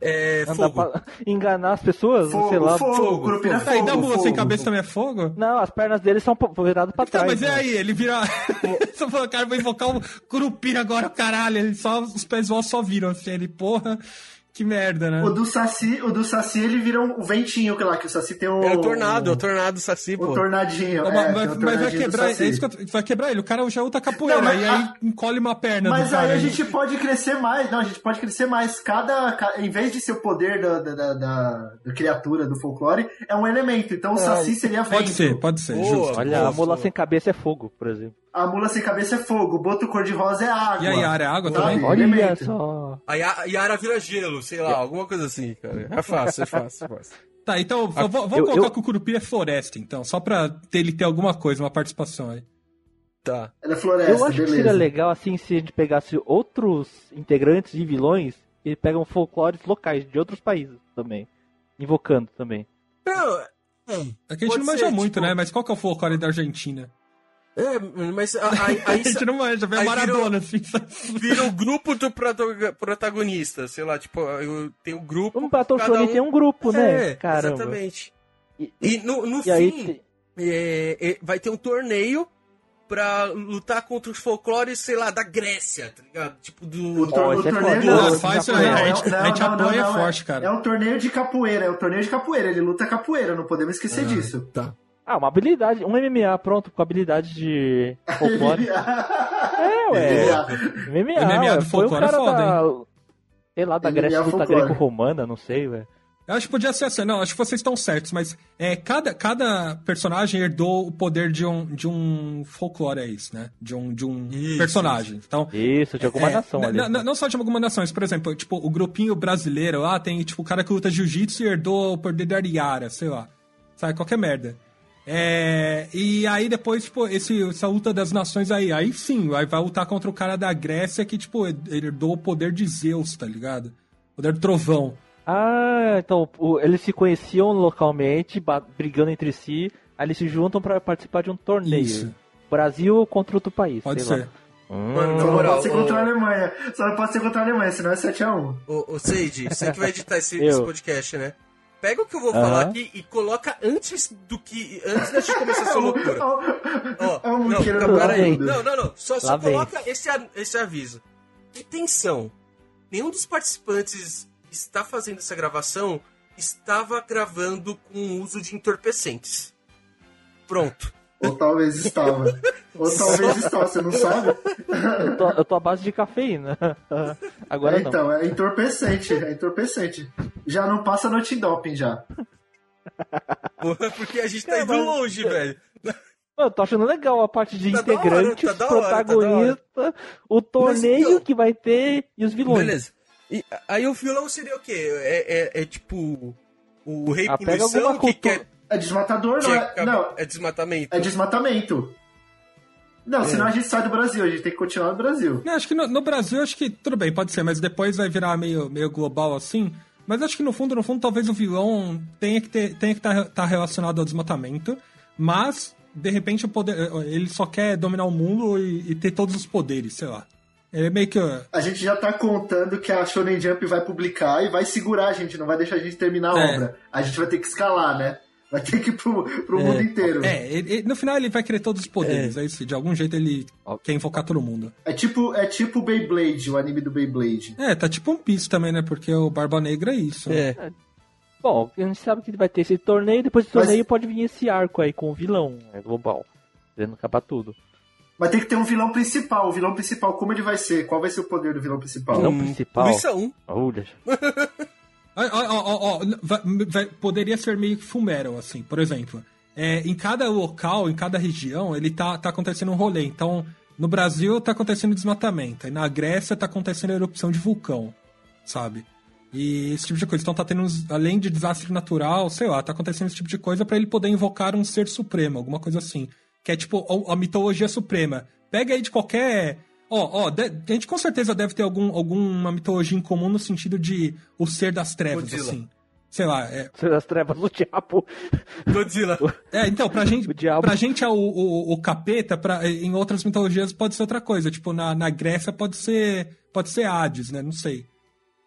É Não fogo. dá pra enganar as pessoas, Fogo, sei lá. fogo, fogo, Curupira é fogo. Tá, e da fogo, mula sem cabeça também é fogo? Não, as pernas dele são viradas pra Tá, trás. mas e né? aí? Ele vira. Só falou, cara, vou invocar o Curupira agora, caralho. Ele só, os pés voos só viram assim. Ele, porra, que merda, né? O do Saci, o do Saci, ele vira um ventinho que lá, que o Saci tem um... É o tornado, é o tornado saci, O pô. tornadinho. Mas, é, mas- o mas vai tornadinho quebrar, é isso que eu- vai quebrar ele. O cara já luta capoeira, Não, mas e aí a- encolhe uma perna Mas do cara. aí a gente pode crescer mais. Não, a gente pode crescer mais. Cada. ca- Em vez de ser o poder da, da, da, da- da criatura do folclore, é um elemento. Então o Saci seria vento. Pode ser, pode ser, Boa. justo. Olha, a mula sem cabeça é fogo, por exemplo. A mula sem cabeça é fogo. O boto cor-de-rosa é água. E a Yara é água Sabe? também? Olha Elemento. só. A Ya- Yara vira gelo, sei lá, alguma coisa assim, cara. É fácil, é fácil, é fácil. Tá, então, Ah, vamos colocar eu- que o Curupira é floresta, então, só pra ter, ele ter alguma coisa, uma participação aí. Tá. Ela é floresta, Eu acho beleza. que seria legal assim se a gente pegasse outros integrantes de vilões e pegam folclores locais de outros países também. Invocando também. Não, é, É que a gente Pode não manja ser, muito, tipo- né? Mas qual que é o folclore da Argentina? É, mas a- aí, A aí gente não manja, vê a aí Maradona, assim. vira o grupo do protagonista, sei lá, tipo, eu tenho o grupo. Um Battle cada um- tem um grupo, né? É, Caramba. exatamente. E, E no, no e fim, aí é, é, vai ter um torneio pra lutar contra os folclores, sei lá, da Grécia, tá ligado? Tipo do. O, tor é torneio Pô, esse faz isso aí, a É- gente- não, a gente não, apoia não, forte, é, cara. É um torneio de capoeira, é um torneio de capoeira. Ele luta capoeira, não podemos esquecer disso. Tá. Ah, uma habilidade, um MMA pronto com habilidade de folclore. é, ué. MMA, MMA ué. do Foi o folclore é cara foda, da... Sei lá, da MMA Grécia luta greco-romana, não sei, velho. Eu acho que podia ser assim, não, acho que vocês estão certos, mas é, cada, cada personagem herdou o poder de um, de um folclore, é isso, né? De um, de um Isso, personagem. Então, Isso, de alguma É, nação ali. n- Não só de alguma nação, mas, por exemplo, tipo, o grupinho brasileiro lá tem, tipo, o cara que luta jiu-jitsu e herdou o poder da Ariara, sei lá. Sabe, qualquer merda. É, e aí depois, tipo, esse, essa luta das nações aí, aí sim, aí vai lutar contra o cara da Grécia que, tipo, herdou o poder de Zeus, tá ligado? O poder do trovão. Ah, então o- eles se conheciam localmente, brigando entre si, aí eles se juntam pra participar de um torneio. Isso. Brasil contra outro país. Pode sei ser. Lá. Hum, Mano, Só Na não moral, pode ser contra a Alemanha. Só não pode ser contra a Alemanha, senão é 7x1. Ô, ô você que vai editar esse, esse podcast, né? Pega o que eu vou falar aqui e coloca antes do que. Antes da gente começar essa loucura. Ó, É não, queira não, do pera aí. mundo. Não, não, não. Só, só coloca esse, a- esse aviso. Atenção. Nenhum dos participantes está fazendo essa gravação estava gravando com o uso de entorpecentes. Pronto. Ou talvez estava. Ou talvez estava, você não sabe? eu, tô, eu tô à base de cafeína. Agora É, não. então, é entorpecente, é entorpecente. Já não passa no antidoping já. Porque a gente tá indo mas- longe, velho. Eu tô achando legal a parte de Tá hora, integrantes, tá hora, tá protagonista, o torneio eu- que vai ter e os vilões. Beleza. E, aí o vilão seria o quê? É, é, é tipo. O rei Ah, pega punição alguma que cultura- quer. É desmatador, que não é? acaba- Não, é desmatamento. é desmatamento. Não, senão a gente sai do Brasil, a gente tem que continuar no Brasil. Não, acho que no, no Brasil, acho que tudo bem, pode ser, mas depois vai virar meio, meio global assim. Mas acho que no fundo, no fundo, talvez o vilão tenha que ter, tenha que estar relacionado ao desmatamento, mas de repente o poder, ele só quer dominar o mundo e, e ter todos os poderes, sei lá. Ele é meio que A gente já tá contando que a Shonen Jump vai publicar e vai segurar a gente, não vai deixar a gente terminar a É. obra. A gente vai ter que escalar, né? Vai ter que ir pro, pro É. mundo inteiro. é, ele- ele- no final ele vai querer todos os poderes, é. isso, de algum jeito ele quer invocar todo mundo. É tipo, é tipo Beyblade, o anime do Beyblade. É, tá tipo um Piece também, né? Porque o Barba Negra é isso. É. Bom, a gente sabe que vai ter esse torneio, depois do Mas- torneio pode vir esse arco aí com o vilão né, global. Querendo acabar tudo. Mas tem que ter um vilão principal. O vilão principal, como ele vai ser? Qual vai ser o poder do vilão principal? Vilão Hum, principal. Missão. Olha. Ó, ó, ó, poderia ser meio que Fullmetal, assim, por exemplo. É, em cada local, em cada região, ele tá, tá acontecendo um rolê. Então, no Brasil tá acontecendo desmatamento. Aí na Grécia tá acontecendo erupção de vulcão, sabe? E esse tipo de coisa. Então tá tendo, uns, além de desastre natural, sei lá, tá acontecendo esse tipo de coisa pra ele poder invocar um ser supremo, alguma coisa assim. Que é tipo a, a mitologia suprema. Pega aí de qualquer. Ó, ó, de- a gente com certeza deve ter algum, alguma mitologia em comum no sentido de o ser das trevas, Godzilla. assim. Sei lá, é, Das trevas do diabo. Godzilla. é, então, pra gente, O diabo. pra gente é o, o, o capeta, pra, em outras mitologias pode ser outra coisa. Tipo, na, na Grécia pode ser pode ser Hades, né? Não sei.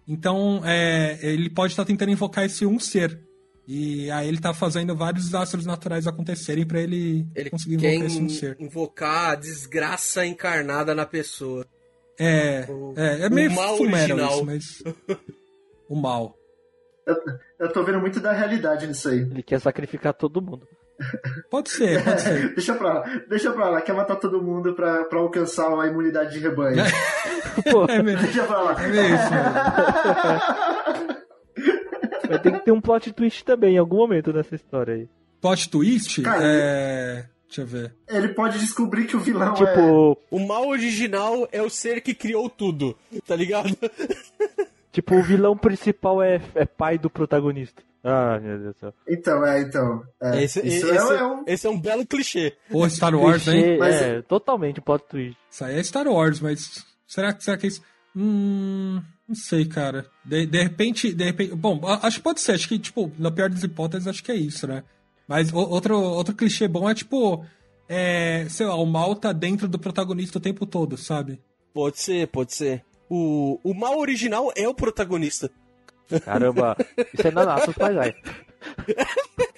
Então, é, ele pode estar tentando invocar esse um ser. E aí ele tá fazendo vários desastres naturais acontecerem pra ele, Ele conseguir quer invocar esse in- ser. invocar a desgraça encarnada na pessoa. É, O- é, é o meio mal original. isso, mas... o mal. Eu tô vendo muito da realidade nisso aí. Ele quer sacrificar todo mundo. Pode ser, pode ser. Deixa pra lá, deixa pra lá, quer matar todo mundo pra, pra alcançar a imunidade de rebanho. Pô, É meio, Deixa pra lá. é mano. vai ter que ter um plot twist também em algum momento nessa história aí. Plot twist, Cara, é... Deixa eu ver. Ele pode descobrir que o vilão é. Tipo, O mal original é o ser que criou tudo, tá ligado? tipo, o vilão principal é, é pai do protagonista. Ah, meu Deus do céu. Então, é, então. É, Esse, isso esse- é, é um. esse é um belo clichê. Ou Star Wars, hein? Clichê, Mas- é, totalmente um plot twist. Isso aí é Star Wars, mas será que será que é isso? Hum, não sei, cara. De, de repente, de repente, bom, acho que pode ser. Acho que tipo, na pior das hipóteses, acho que é isso, né? Mas o- outro outro clichê bom é tipo, é, sei lá, o mal tá dentro do protagonista o tempo todo, sabe? Pode ser, pode ser. O, o mal original é o protagonista. Caramba, isso é Nanatsu Taizai.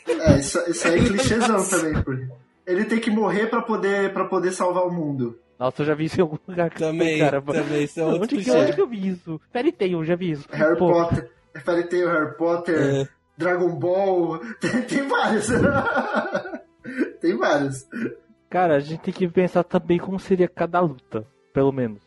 É, isso, isso aí é clichêzão também. porque Ele tem que morrer pra poder, pra poder salvar o mundo. Nossa, eu já vi isso em algum lugar. Também, Caramba. também, isso é outro Onde que, onde que eu vi isso? Fairy Tail, eu já vi isso. Harry Pô, Potter. Fairy Tail, Harry Potter, É. Dragon Ball. Tem, tem vários. tem vários. Cara, a gente tem que pensar também como seria cada luta, pelo menos.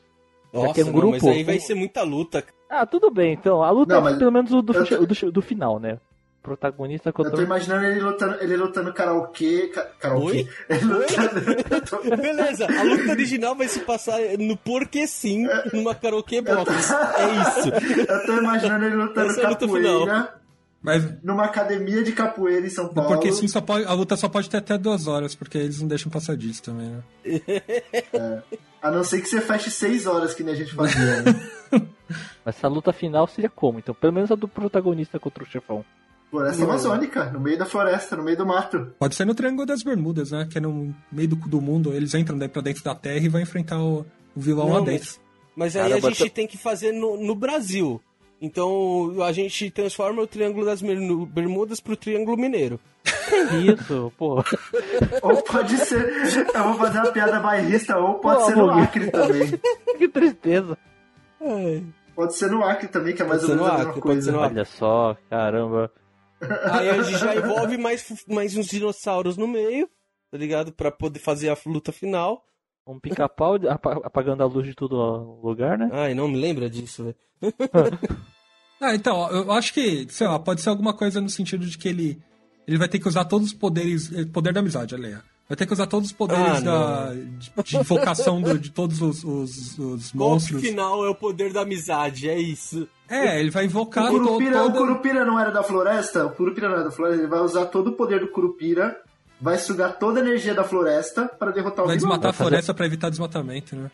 Nossa, que é um não, grupo, mas aí vai ser muita luta. Ah, tudo bem, então. A luta Não, é mas pelo menos o do, eu fi- tô- o do, do final, né? Protagonista Eu tô contra. imaginando ele lutando, ele lutando karaokê. Karaokê. Oi? Lutando. Beleza, a luta original vai se passar no Porque Sim, numa karaokê box. É isso. Eu tô imaginando ele lutando Essa é capoeira Mas numa academia de capoeira em São Paulo. porque sim, só pode, a luta só pode ter até duas horas, porque eles não deixam passar disso também, né? A não ser que você feche seis horas, que nem a gente fazia. Né? Essa luta final seria como? Então, pelo menos a do protagonista contra o chefão. Floresta Amazônica, no meio da floresta, no meio do mato. Pode ser no Triângulo das Bermudas, né? Que é no meio do, do mundo, eles entram daí pra dentro da Terra e vão enfrentar o, o vilão lá dentro. mas, mas aí Caramba, a gente tô- tem que fazer no, no Brasil. Então a gente transforma o Triângulo das Bermu- Bermudas pro Triângulo Mineiro. Isso, pô. Ou pode ser. Eu vou fazer uma piada bairrista, ou pode Pô, ser no amor. Acre também. que tristeza. Pode ser no Acre também, que é mais Pode ou menos no a mesma Acre, pode ser coisa. Olha só, caramba. Aí a gente já envolve mais, mais uns dinossauros no meio, tá ligado? Pra poder fazer a luta final. Um pica-pau apa- apagando a luz de todo lugar, né? Ai, não me lembra disso, velho. Ah, então, eu acho que, sei lá, pode ser alguma coisa no sentido de que ele, ele vai ter que usar todos os poderes. eh, Poder da amizade, Aleia. Vai ter que usar todos os poderes Ah, da, de, de invocação do- de todos os, os, os monstros. final é o poder da amizade, é isso. É, ele vai invocar O Curupira, o toda- Curupira não era da floresta? O Curupira não era da floresta, ele vai usar todo o poder do Curupira, vai sugar toda a energia da floresta para derrotar o Vai vilão. desmatar a Vai fazer- floresta pra evitar desmatamento, né?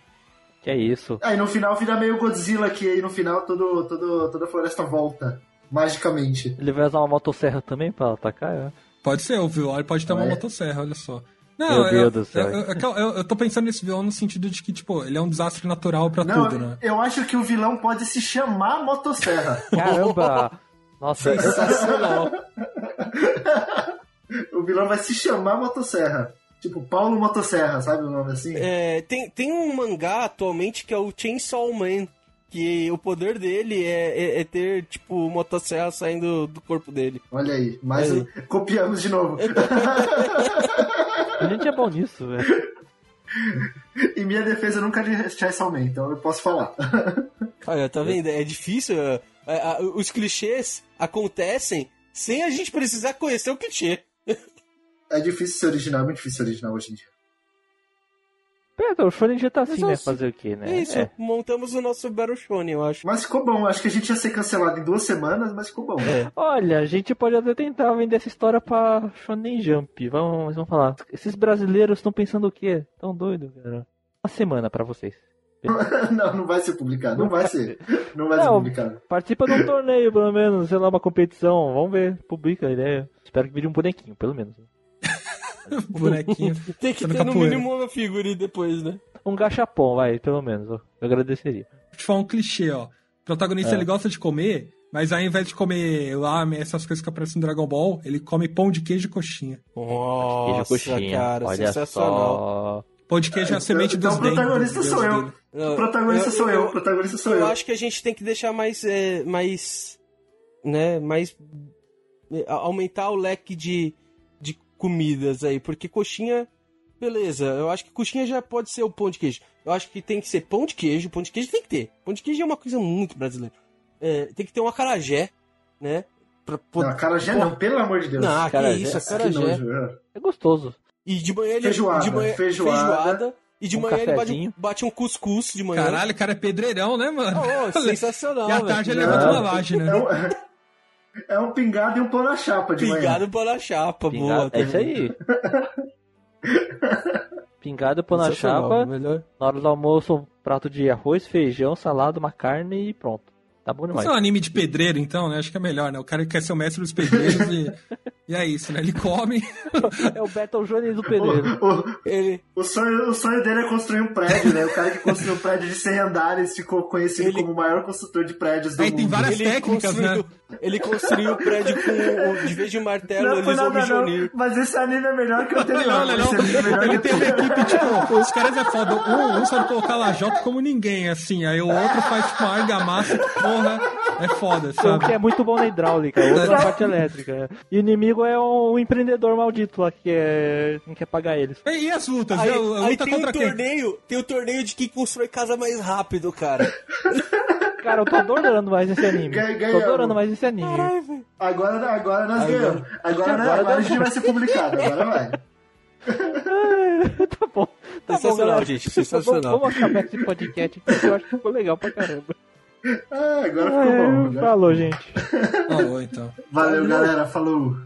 Que é isso. Aí no final vira meio Godzilla que aí no final todo, todo, toda a floresta volta. Magicamente. Ele vai usar uma motosserra também pra atacar, é? Pode ser, o ele pode ter uma É. motosserra, olha só. Meu Não, Deus eu, do céu. Eu, eu- eu- tô pensando nesse vilão no sentido de que, tipo, ele é um desastre natural pra Não, tudo, né? eu acho que o vilão pode se chamar Motosserra. Caramba! Nossa, Sensacional. o vilão vai se chamar Motosserra. Tipo, Paulo Motosserra, sabe o nome assim? É, tem, tem um mangá atualmente que é o Chainsaw Man. Que o poder dele é, é- é ter, tipo, motosserra saindo do corpo dele. Olha aí, mais É. um- copiamos de novo. a gente é bom nisso, velho. em minha defesa, eu nunca li Chainsaw Man, então eu posso falar. Olha, tá vendo? É difícil. é, é, os clichês acontecem sem a gente precisar conhecer o clichê. É difícil ser original, é muito difícil ser original hoje em dia. Pera, o Shonen já tá assim, Mas né? assim, Fazer o quê, né? É isso, montamos o nosso Battle Shonen, eu acho. Mas ficou bom, acho que a gente ia ser cancelado em duas semanas, mas ficou bom. É. Olha, a gente pode até tentar vender essa história pra Shonen Jump. Vamos, vamos falar. Esses brasileiros estão pensando o quê? Tão doido, cara. Uma semana pra vocês. não, não vai ser publicado, não vai ser. Não vai ser Não. publicado. Participa de um torneio, pelo menos, sei lá, uma competição. Vamos ver, publica a ideia. Espero que vire um bonequinho, pelo menos. Bonequinho. Tem que no ter no capoeira. mínimo uma figura depois, né? Um gachapon, vai, pelo menos. Eu agradeceria. Vou te falar um clichê, ó. O protagonista É. ele gosta de comer, mas ao invés de comer lamen, essas coisas que aparecem no Dragon Ball, ele come pão de queijo e coxinha. Nossa, Queijo coxinha. cara, Olha sensacional. só. Pão de queijo é a semente então dos o dentes. protagonista do sou Deus eu. dele. O protagonista sou eu, o protagonista sou eu eu. acho que a gente tem que deixar mais, é, mais, né, mais é, aumentar o leque de comidas aí, porque coxinha, beleza. Eu acho que coxinha já pode ser o pão de queijo. Eu acho que tem que ser pão de queijo. Pão de queijo tem que ter. Pão de queijo é uma coisa muito brasileira. É, tem que ter um acarajé, né? Pra, Não, acarajé não, pelo amor de Deus. Não, que Acarajé, isso, Que acarajé. nojo, é. É gostoso. E de manhã ele. Feijoada, de manhã, feijoada. E de Um manhã ele bate cafezinho. um, bate um cuscuz de manhã. Caralho, o cara é pedreirão, né, mano? Oh, sensacional, e à velho. tarde ele levanta lavagem, É né? um, é um pingado e um pão na chapa de manhã. Pingado pão na chapa, Pingado, boa. é isso aí. Pingado, pão na chapa. Melhor. Na hora do almoço, um prato de arroz, feijão, salada, uma carne e pronto. Tá bom demais. Isso é um anime de pedreiro, então, né? Acho que é melhor, né? O cara quer ser o mestre dos pedreiros e, e é isso, né? Ele come. É o Battle Jones do pedreiro. O, o, Ele, o sonho, o sonho dele é construir um prédio, né? O cara que construiu um prédio de 100 andares ficou conhecido Ele- como o maior construtor de prédios do Aí mundo. tem várias ele técnicas, construiu, né? ele construiu o prédio com, o- de vez de martelo, Não, ele foi usou nada não, Mijonir. mas esse anime é melhor que o anterior. Não, não, não. É melhor Ele que tem o uma equipe, tipo, os caras é foda. Um, um sabe colocar lajota como ninguém, assim. Aí o outro faz, tipo, uma argamassa que, porra, é foda, sabe? que é muito bom na hidráulica, outro na parte elétrica. E o inimigo é um empreendedor maldito lá que é... não quer pagar eles. E, as lutas? Aí, A aí luta tem um contra quem? torneio, tem o torneio de quem constrói casa mais rápido, cara. Cara, eu tô adorando mais esse anime. Ganha- Tô ganhamos. adorando mais esse anime. Caralho. Agora, agora nós Agora- ganhamos. Agora, Agora agora, a gente vai ser publicado. Agora vai. tá bom. Tá bom, Sensacional, galera. gente, sensacional. Vamos, vamos acabar esse podcast porque eu acho que ficou legal pra caramba. Ah, agora ficou bom. É, Agora- falou, gente. Falou, então. Valeu, galera. Falou.